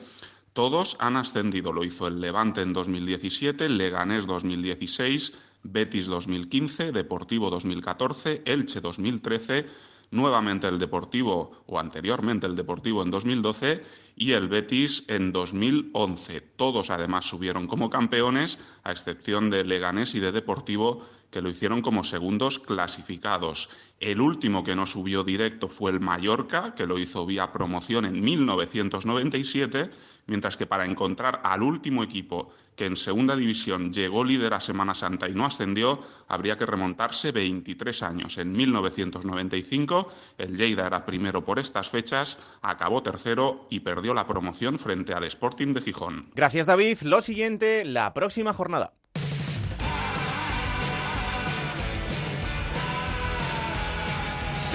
todos han ascendido. Lo hizo el Levante en 2017, Leganés 2016, Betis 2015, Deportivo 2014, Elche 2013 nuevamente el Deportivo o anteriormente el Deportivo en 2012 y el Betis en 2011. Todos además subieron como campeones, a excepción de Leganés y de Deportivo, que lo hicieron como segundos clasificados. El último que no subió directo fue el Mallorca, que lo hizo vía promoción en 1997, mientras que para encontrar al último equipo que en segunda división llegó líder a Semana Santa y no ascendió, habría que remontarse 23 años. En 1995, el Lleida era primero por estas fechas, acabó tercero y perdió la promoción frente al Sporting de Gijón. Gracias, David. Lo siguiente, la próxima jornada.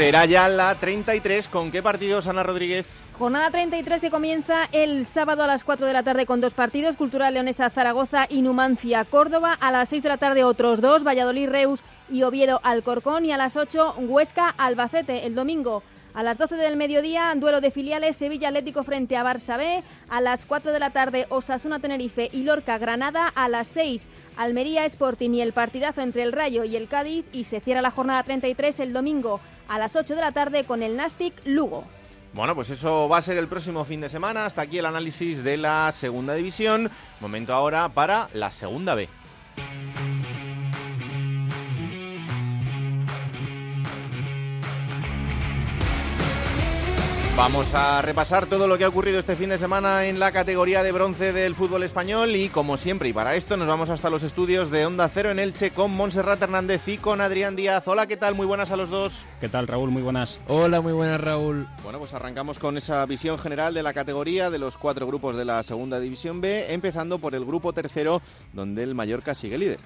Será ya la 33. ¿Con qué partidos, Ana Rodríguez? Jornada 33 que comienza el sábado a las 4 de la tarde con dos partidos, Cultural Leonesa Zaragoza y Numancia Córdoba. A las 6 de la tarde otros dos, Valladolid Reus y Oviedo Alcorcón. Y a las 8 Huesca Albacete. El domingo a las 12 del mediodía, duelo de filiales Sevilla Atlético frente a Barça B. A las 4 de la tarde, Osasuna Tenerife y Lorca Granada. A las 6, Almería Sporting y el partidazo entre el Rayo y el Cádiz. Y se cierra la jornada 33 el domingo a las 8 de la tarde con el Nastic Lugo. Bueno, pues eso va a ser el próximo fin de semana. Hasta aquí el análisis de la segunda división. Momento ahora para la segunda B. Vamos a repasar todo lo que ha ocurrido este fin de semana en la categoría de bronce del fútbol español y como siempre y para esto nos vamos hasta los estudios de Onda Cero en Elche con Montserrat Hernández y con Adrián Díaz. Hola, ¿qué tal? Muy buenas a los dos. ¿Qué tal, Raúl? Muy buenas. Hola, muy buenas, Raúl. Bueno, pues arrancamos con esa visión general de la categoría de los cuatro grupos de la segunda división B, empezando por el grupo tercero donde el Mallorca sigue líder.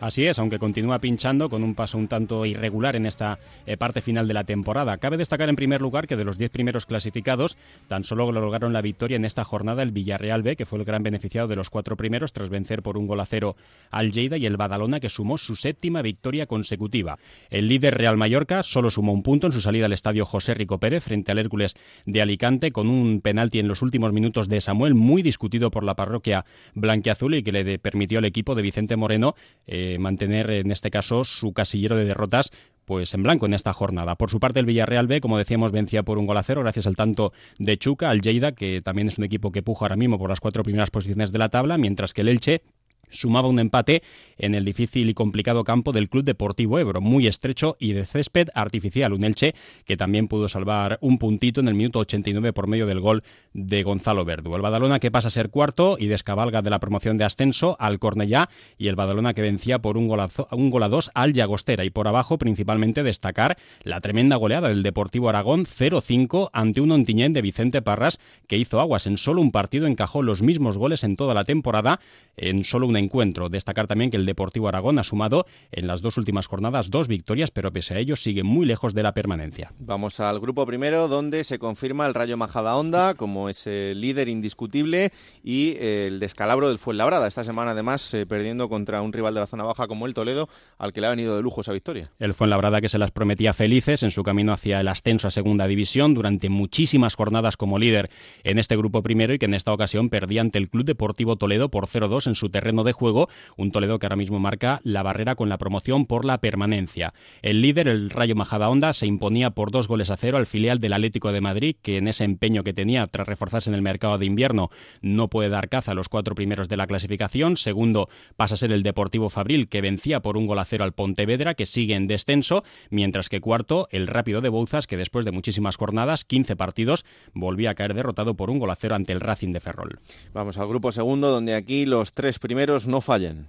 Así es, aunque continúa pinchando con un paso un tanto irregular en esta eh, parte final de la temporada. Cabe destacar en primer lugar que de los 10 primeros clasificados, tan solo lograron la victoria en esta jornada el Villarreal B, que fue el gran beneficiado de los cuatro primeros tras vencer por un gol a cero al Lleida y el Badalona, que sumó su séptima victoria consecutiva. El líder Real Mallorca solo sumó un punto en su salida al estadio José Rico Pérez frente al Hércules de Alicante con un penalti en los últimos minutos de Samuel, muy discutido por la parroquia blanquiazul y que le permitió al equipo de Vicente Moreno eh, mantener en este caso su casillero de derrotas pues en blanco en esta jornada. Por su parte, el Villarreal B, como decíamos, vencía por un gol a cero gracias al tanto de Chuca, al Lleida, que también es un equipo que puja ahora mismo por las cuatro primeras posiciones de la tabla, mientras que el Elche sumaba un empate en el difícil y complicado campo del Club Deportivo Ebro, muy estrecho y de césped artificial. Un Elche que también pudo salvar un puntito en el minuto 89 por medio del gol de Gonzalo Verdu. El Badalona que pasa a ser cuarto y descabalga de la promoción de ascenso al Cornellá y el Badalona que vencía por un, golazo, un gol a dos al Llagostera. Y por abajo principalmente destacar la tremenda goleada del Deportivo Aragón 0-5 ante un Ontiñén de Vicente Parras que hizo aguas en solo un partido, encajó los mismos goles en toda la temporada en solo una encuentro. Destacar también que el Deportivo Aragón ha sumado en las dos últimas jornadas dos victorias, pero pese a ello sigue muy lejos de la permanencia. Vamos al grupo primero, donde se confirma el Rayo Majada Honda como ese líder indiscutible y eh, el descalabro del Fuenlabrada. Esta semana, además, eh, perdiendo contra un rival de la zona baja como el Toledo, al que le ha venido de lujo esa victoria. El Fuenlabrada que se las prometía felices en su camino hacia el ascenso a segunda división durante muchísimas jornadas como líder en este grupo primero y que en esta ocasión perdía ante el Club Deportivo Toledo por 0-2 en su terreno de juego, un Toledo que ahora mismo marca la barrera con la promoción por la permanencia. El líder, el Rayo Majadahonda, se imponía por dos goles a cero al filial del Atlético de Madrid, que en ese empeño que tenía tras reforzarse en el mercado de invierno no puede dar caza a los cuatro primeros de la clasificación. Segundo pasa a ser el Deportivo Fabril, que vencía por un gol a cero al Pontevedra, que sigue en descenso, mientras que cuarto, el Rápido de Bouzas, que después de muchísimas jornadas, 15 partidos, volvía a caer derrotado por un gol a cero ante el Racing de Ferrol. Vamos al grupo segundo, donde aquí los tres primeros no fallan.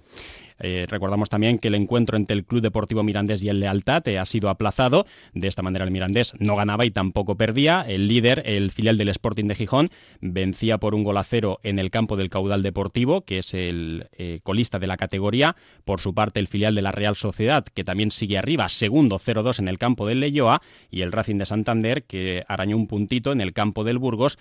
Eh, recordamos también que el encuentro entre el Club Deportivo Mirandés y el Lealtad eh, ha sido aplazado. De esta manera el Mirandés no ganaba y tampoco perdía. El líder, el filial del Sporting de Gijón, vencía por un gol a cero en el campo del Caudal Deportivo, que es el eh, colista de la categoría. Por su parte, el filial de la Real Sociedad, que también sigue arriba, segundo 0-2 en el campo del Leyoa. Y el Racing de Santander, que arañó un puntito en el campo del Burgos,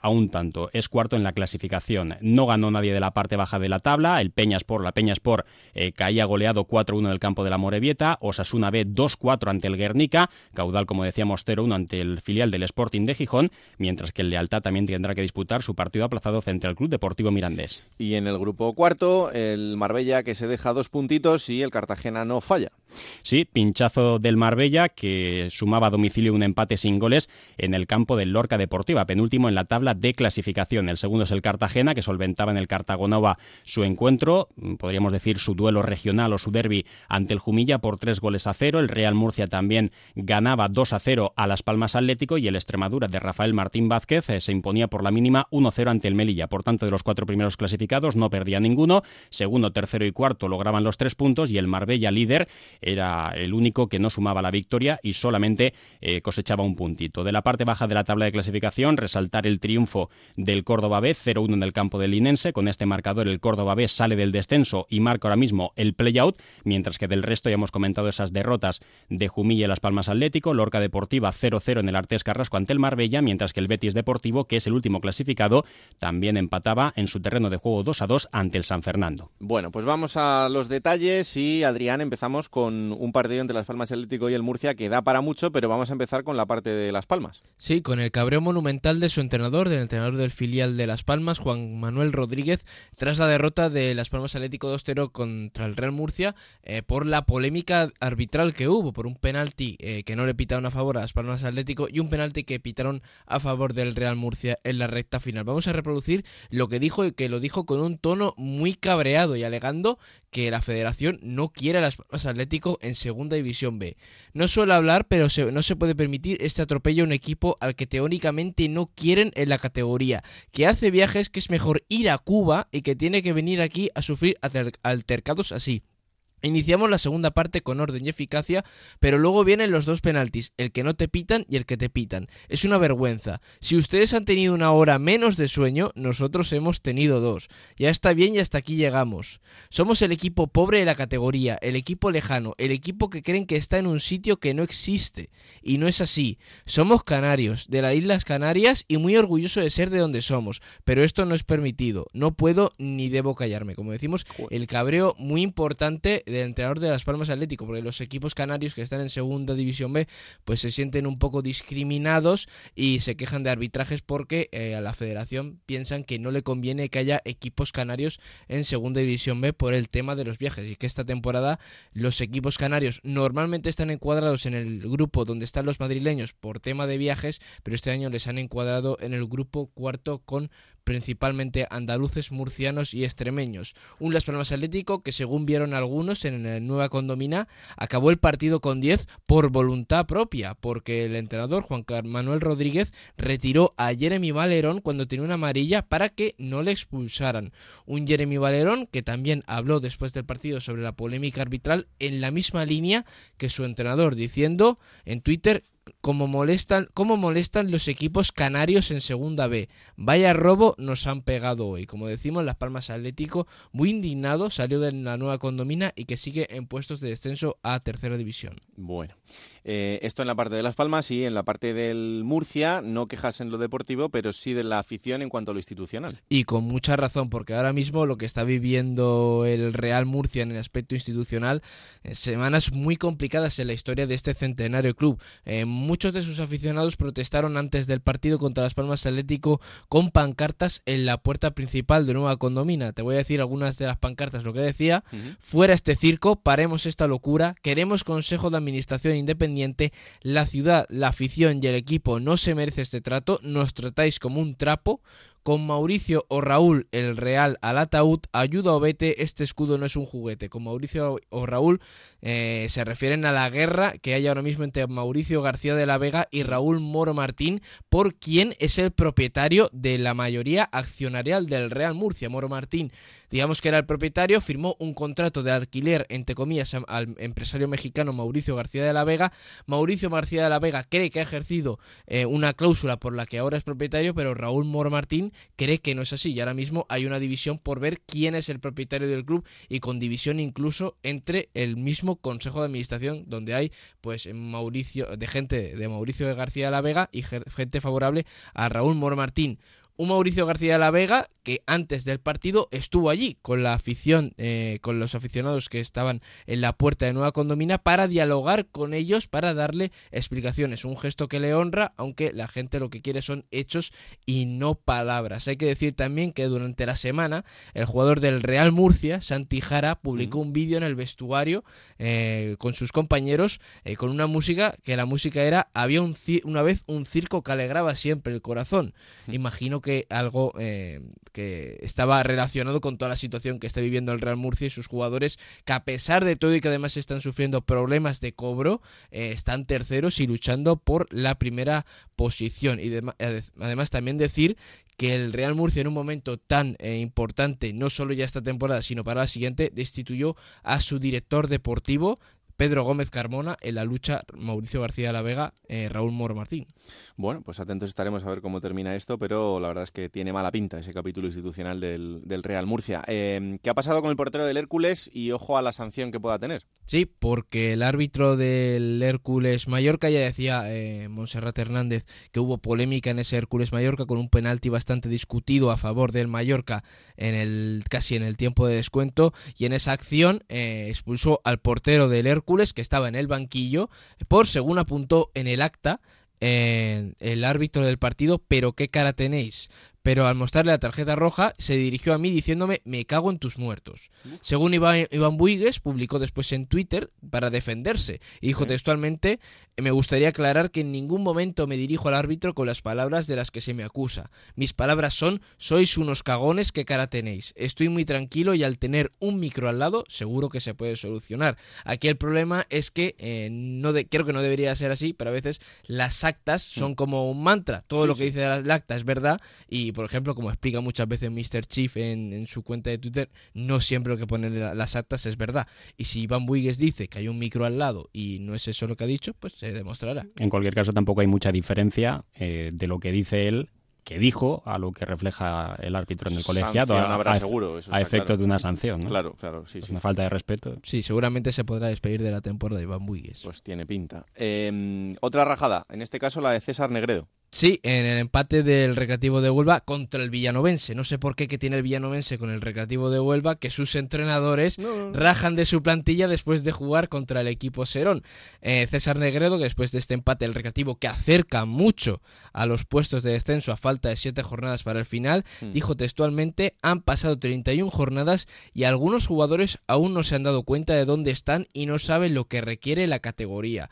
a un tanto. Es cuarto en la clasificación. No ganó nadie de la parte baja de la tabla. El Peñaspor, la Peñaspor eh, caía goleado 4-1 del campo de la Morevieta, Osasuna B 2-4 ante el Guernica, Caudal, como decíamos, 0-1 ante el filial del Sporting de Gijón, mientras que el Lealtad también tendrá que disputar su partido aplazado frente al Club Deportivo Mirandés. Y en el grupo cuarto, el Marbella que se deja dos puntitos y el Cartagena no falla. Sí, pinchazo del Marbella que sumaba a domicilio un empate sin goles en el campo del Lorca Deportiva, penúltimo en la tabla de clasificación. El segundo es el Cartagena que solventaba en el Cartagonova su encuentro, podríamos decir su duelo regional o su derby ante el Jumilla por tres goles a cero. El Real Murcia también ganaba 2 a 0 a Las Palmas Atlético y el Extremadura de Rafael Martín Vázquez eh, se imponía por la mínima 1-0 ante el Melilla. Por tanto, de los cuatro primeros clasificados no perdía ninguno. Segundo, tercero y cuarto lograban los tres puntos y el Marbella líder era el único que no sumaba la victoria y solamente eh, cosechaba un puntito. De la parte baja de la tabla de clasificación, resaltar el triunfo del Córdoba B, 0-1 en el campo del Linense. Con este marcador, el Córdoba B sale del descenso y marca ahora mismo el play-out, mientras que del resto ya hemos comentado esas derrotas de Jumilla y Las Palmas Atlético, Lorca Deportiva 0-0 en el Artes Carrasco ante el Marbella, mientras que el Betis Deportivo, que es el último clasificado, también empataba en su terreno de juego 2-2 ante el San Fernando. Bueno, pues vamos a los detalles y Adrián, empezamos con un partido entre Las Palmas Atlético y el Murcia que da para mucho, pero vamos a empezar con la parte de Las Palmas. Sí, con el cabreo monumental de su entrenador, del entrenador del filial de Las Palmas, Juan Manuel Rodríguez, tras la derrota de Las Palmas Atlético 2-0 contra el Real Murcia eh, por la polémica arbitral que hubo, por un penalti eh, que no le pitaron a favor a Las Palmas Atlético y un penalti que pitaron a favor del Real Murcia en la recta final. Vamos a reproducir lo que dijo y que lo dijo con un tono muy cabreado y alegando que la federación no quiere a Las Palmas Atlético en segunda división B. No suele hablar, pero no se puede permitir este atropello a un equipo al que teóricamente no quieren en la categoría, que hace viajes que es mejor ir a Cuba y que tiene que venir aquí a sufrir altercados así. Iniciamos la segunda parte con orden y eficacia, pero luego vienen los dos penaltis, el que no te pitan y el que te pitan. Es una vergüenza. Si ustedes han tenido una hora menos de sueño, nosotros hemos tenido dos. Ya está bien y hasta aquí llegamos. Somos el equipo pobre de la categoría, el equipo lejano, el equipo que creen que está en un sitio que no existe. Y no es así. Somos canarios, de las Islas Canarias y muy orgulloso de ser de donde somos. Pero esto no es permitido. No puedo ni debo callarme. Como decimos, el cabreo muy importante del entrenador de Las Palmas Atlético, porque los equipos canarios que están en segunda división B, pues se sienten un poco discriminados y se quejan de arbitrajes porque eh, a la federación piensan que no le conviene que haya equipos canarios en segunda división B por el tema de los viajes. Y que esta temporada los equipos canarios normalmente están encuadrados en el grupo donde están los madrileños por tema de viajes, pero este año les han encuadrado en el grupo cuarto con principalmente andaluces, murcianos y extremeños. Un Las Palmas Atlético que según vieron algunos en la nueva condomina acabó el partido con 10 por voluntad propia, porque el entrenador Juan Manuel Rodríguez retiró a Jeremy Valerón cuando tenía una amarilla para que no le expulsaran. Un Jeremy Valerón que también habló después del partido sobre la polémica arbitral en la misma línea que su entrenador, diciendo en Twitter como molestan, cómo molestan los equipos canarios en Segunda B. Vaya robo nos han pegado hoy. Como decimos, Las Palmas Atlético, muy indignado, salió de la nueva condomina y que sigue en puestos de descenso a Tercera División. Bueno, eh, esto en la parte de Las Palmas y en la parte del Murcia, no quejas en lo deportivo, pero sí de la afición en cuanto a lo institucional. Y con mucha razón, porque ahora mismo lo que está viviendo el Real Murcia en el aspecto institucional, eh, semanas muy complicadas en la historia de este centenario club. Eh, muchos de sus aficionados protestaron antes del partido contra Las Palmas Atlético con pancartas en la puerta principal de Nueva Condomina. Te voy a decir algunas de las pancartas, lo que decía, fuera este circo, paremos esta locura, queremos Consejo de Administración Independiente la ciudad, la afición y el equipo no se merece este trato, nos tratáis como un trapo, con Mauricio o Raúl el Real al ataúd, ayuda o vete, este escudo no es un juguete. Con Mauricio o Raúl eh, se refieren a la guerra que hay ahora mismo entre Mauricio García de la Vega y Raúl Moro Martín, por quien es el propietario de la mayoría accionarial del Real Murcia. Moro Martín, digamos que era el propietario, firmó un contrato de alquiler, entre comillas, al empresario mexicano Mauricio García de la Vega. Mauricio García de la Vega cree que ha ejercido eh, una cláusula por la que ahora es propietario, pero Raúl Moro Martín cree que no es así y ahora mismo hay una división por ver quién es el propietario del club y con división incluso entre el mismo consejo de administración donde hay pues Mauricio de gente de Mauricio García de la Vega y gente favorable a Raúl Moro Martín un Mauricio García de la Vega que antes del partido estuvo allí con la afición, eh, con los aficionados que estaban en la puerta de Nueva Condomina para dialogar con ellos, para darle explicaciones. Un gesto que le honra, aunque la gente lo que quiere son hechos y no palabras. Hay que decir también que durante la semana el jugador del Real Murcia, Santi Jara, publicó un vídeo en el vestuario eh, con sus compañeros eh, con una música que la música era había un una vez un circo que alegraba siempre el corazón. Imagino que algo eh, que estaba relacionado con toda la situación que está viviendo el Real Murcia y sus jugadores, que a pesar de todo y que además están sufriendo problemas de cobro, están terceros y luchando por la primera posición. Y además también decir que el Real Murcia en un momento tan eh, importante, no solo ya esta temporada, sino para la siguiente, destituyó a su director deportivo, Pedro Gómez Carmona, en la lucha Mauricio García de la Vega, eh, Raúl Moro Martín. Bueno, pues atentos estaremos a ver cómo termina esto, pero la verdad es que tiene mala pinta ese capítulo institucional del, Real Murcia. Eh, ¿Qué ha pasado con el portero del Hércules y ojo a la sanción que pueda tener? Sí, porque el árbitro del Hércules Mallorca ya decía eh, Monserrat Hernández que hubo polémica en ese Hércules Mallorca con un penalti bastante discutido a favor del Mallorca en el casi en el tiempo de descuento y en esa acción expulsó al portero del Hércules que estaba en el banquillo por según apuntó en el acta el árbitro del partido, pero ¿qué cara tenéis? Pero al mostrarle la tarjeta roja, se dirigió a mí diciéndome, me cago en tus muertos. Según Iván, Iván Buigues, publicó después en Twitter para defenderse. Y dijo textualmente, me gustaría aclarar que en ningún momento me dirijo al árbitro con las palabras de las que se me acusa. Mis palabras son, sois unos cagones, ¿qué cara tenéis? Estoy muy tranquilo y al tener un micro al lado, seguro que se puede solucionar. Aquí el problema es que, eh, no creo que no debería ser así, pero a veces las actas son como un mantra. Todo lo que dice la acta es verdad y por ejemplo, como explica muchas veces Mr. Chief en, su cuenta de Twitter, no siempre lo que ponen las actas es verdad. Y si Iván Buigues dice que hay un micro al lado y no es eso lo que ha dicho, pues se demostrará. En cualquier caso, tampoco hay mucha diferencia eh, de lo que dice él que dijo a lo que refleja el árbitro en el colegiado a, habrá seguro, a efecto de una sanción. Claro, claro, sí, sí. Una falta de respeto. Sí, seguramente se podrá despedir de la temporada de Iván Buigues. Pues tiene pinta. Em, otra rajada, en este caso la de César Negredo. Sí, en el empate del Recreativo de Huelva contra el Villanovense. No sé por qué que tiene el Villanovense con el Recreativo de Huelva que sus entrenadores rajan de su plantilla después de jugar contra el equipo Serón. Eh, César Negredo, que después de este empate el Recreativo que acerca mucho a los puestos de descenso a falta de siete jornadas para el final, hmm. dijo textualmente, han pasado 31 jornadas y algunos jugadores aún no se han dado cuenta de dónde están y no saben lo que requiere la categoría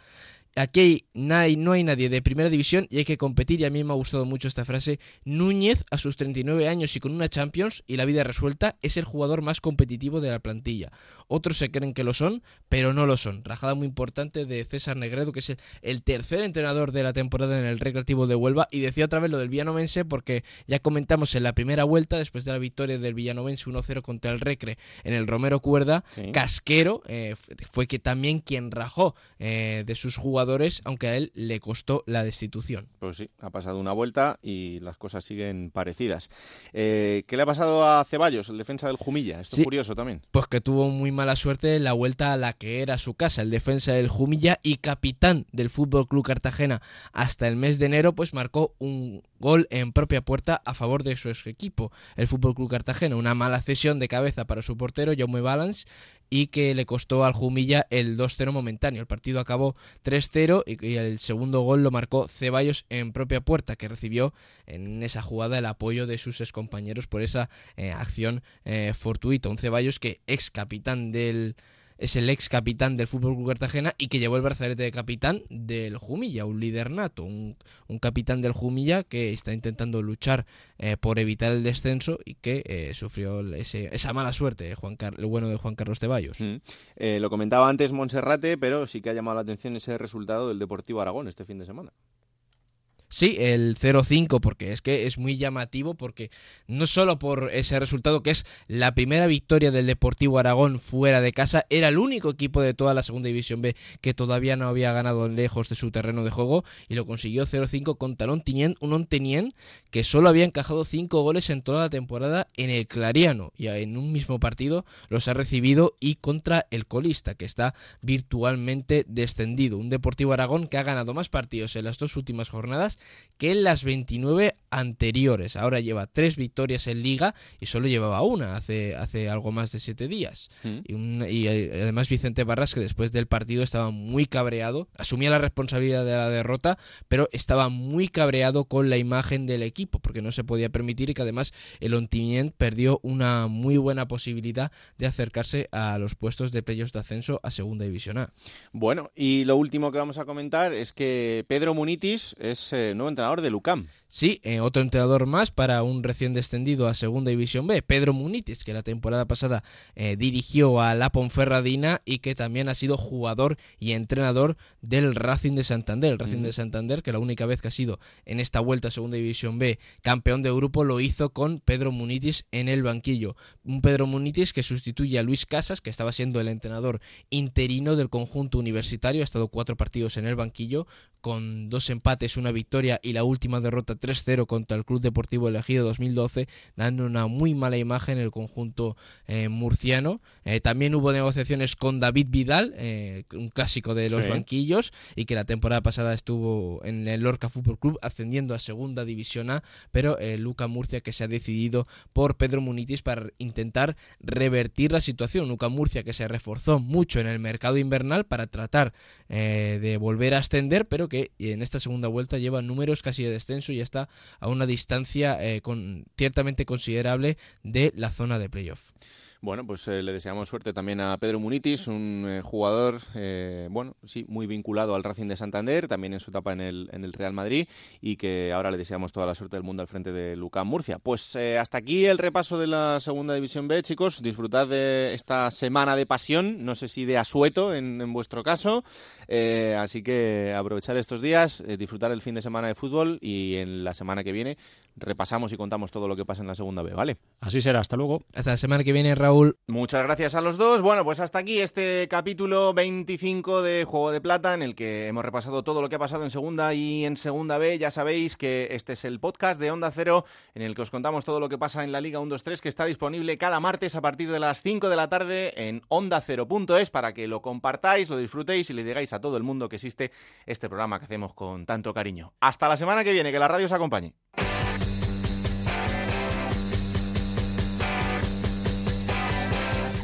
aquí no hay nadie de primera división y hay que competir. Y a mí me ha gustado mucho esta frase. Núñez, a sus 39 años y con una Champions y la vida resuelta, es el jugador más competitivo de la plantilla. Otros se creen que lo son, pero no lo son. Rajada muy importante de César Negredo, que es el, tercer entrenador de la temporada en el Recreativo de Huelva. Y decía otra vez lo del Villanovense, porque ya comentamos en la primera vuelta, después de la victoria del Villanovense 1-0 contra el Recre en el Romero Cuerda, Casquero eh, fue que también quien rajó eh, de sus jugadores aunque a él le costó la destitución. Pues sí, ha pasado una vuelta y las cosas siguen parecidas. Eh, ¿Qué le ha pasado a Ceballos, el defensa del Jumilla? Esto es curioso también. Pues que tuvo muy mala suerte en la vuelta a la que era su casa, el defensa del Jumilla y capitán del Fútbol Club Cartagena hasta el mes de enero, pues marcó un gol en propia puerta a favor de su equipo, el Fútbol Club Cartagena. Una mala cesión de cabeza para su portero, Jaume Balance, y que le costó al Jumilla el 2-0 momentáneo. El partido acabó 3-0 y, el segundo gol lo marcó Ceballos en propia puerta, que recibió en esa jugada el apoyo de sus excompañeros por esa eh, acción eh, fortuita. Un Ceballos que ex capitán del es el ex capitán del Fútbol Club Cartagena y que llevó el brazalete de capitán del Jumilla, un líder nato, un, capitán del Jumilla que está intentando luchar eh, por evitar el descenso y que eh, sufrió esa mala suerte, eh, Juan el bueno de Juan Carlos Ceballos. Mm. lo comentaba antes Monserrate, pero sí que ha llamado la atención ese resultado del Deportivo Aragón este fin de semana. Sí, el 0-5, porque es que es muy llamativo, porque no solo por ese resultado, que es la primera victoria del Deportivo Aragón fuera de casa, era el único equipo de toda la segunda división B que todavía no había ganado lejos de su terreno de juego y lo consiguió 0-5 contra un Ontinien que solo había encajado 5 goles en toda la temporada en el Clariano y en un mismo partido los ha recibido y contra el colista, que está virtualmente descendido. Un Deportivo Aragón que ha ganado más partidos en las dos últimas jornadas que en las 29 anteriores. Ahora lleva tres victorias en liga y solo llevaba una hace, hace algo más de siete días. Mm. Y, eh, además Vicente Barras, que después del partido estaba muy cabreado, asumía la responsabilidad de la derrota, pero estaba muy cabreado con la imagen del equipo, porque no se podía permitir y que además el Ontimient perdió una muy buena posibilidad de acercarse a los puestos de playoffs de ascenso a Segunda División A. Bueno, y lo último que vamos a comentar es que Pedro Munitis es eh, nuevo entrenador de Lucam. Sí, eh, otro entrenador más para un recién descendido a Segunda División B, Pedro Munitis, que la temporada pasada eh, dirigió a la Ponferradina y que también ha sido jugador y entrenador del Racing de Santander. El Racing de Santander, que la única vez que ha sido en esta vuelta a Segunda División B campeón de grupo, lo hizo con Pedro Munitis en el banquillo. Un Pedro Munitis que sustituye a Luis Casas, que estaba siendo el entrenador interino del conjunto universitario, ha estado cuatro partidos en el banquillo, con dos empates, una victoria y la última derrota 3-0 contra el Club Deportivo Elegido 2012, dando una muy mala imagen en el conjunto eh, murciano. Eh, también hubo negociaciones con David Vidal, eh, un clásico de los banquillos, y que la temporada pasada estuvo en el Lorca Fútbol Club ascendiendo a Segunda División A, pero Luca Murcia que se ha decidido por Pedro Munitis para intentar revertir la situación. Luca Murcia que se reforzó mucho en el mercado invernal para tratar de volver a ascender, pero que en esta segunda vuelta lleva números casi de descenso y está a una distancia eh, con, ciertamente considerable de la zona de playoff. Bueno, pues eh, le deseamos suerte también a Pedro Munitis, un eh, jugador, eh, bueno, sí, muy vinculado al Racing de Santander, también en su etapa en el, en el Real Madrid, y que ahora le deseamos toda la suerte del mundo al frente de Lucán Murcia. Pues hasta aquí el repaso de la Segunda División B, chicos. Disfrutad de esta semana de pasión, no sé si de asueto en, en vuestro caso. así que aprovechar estos días, disfrutar el fin de semana de fútbol y en la semana que viene repasamos y contamos todo lo que pasa en la Segunda B, ¿vale? Así será, hasta luego. Hasta la semana que viene, Raúl. Muchas gracias a los dos. Bueno, pues hasta aquí este capítulo 25 de Juego de Plata, en el que hemos repasado todo lo que ha pasado en Segunda y en Segunda B. Ya sabéis que este es el podcast de Onda Cero, en el que os contamos todo lo que pasa en la Liga 1-2-3, que está disponible cada martes a partir de las 5 de la tarde en ondacero.es para que lo compartáis, lo disfrutéis y le digáis a todo el mundo que existe este programa que hacemos con tanto cariño. Hasta la semana que viene, que la radio os acompañe.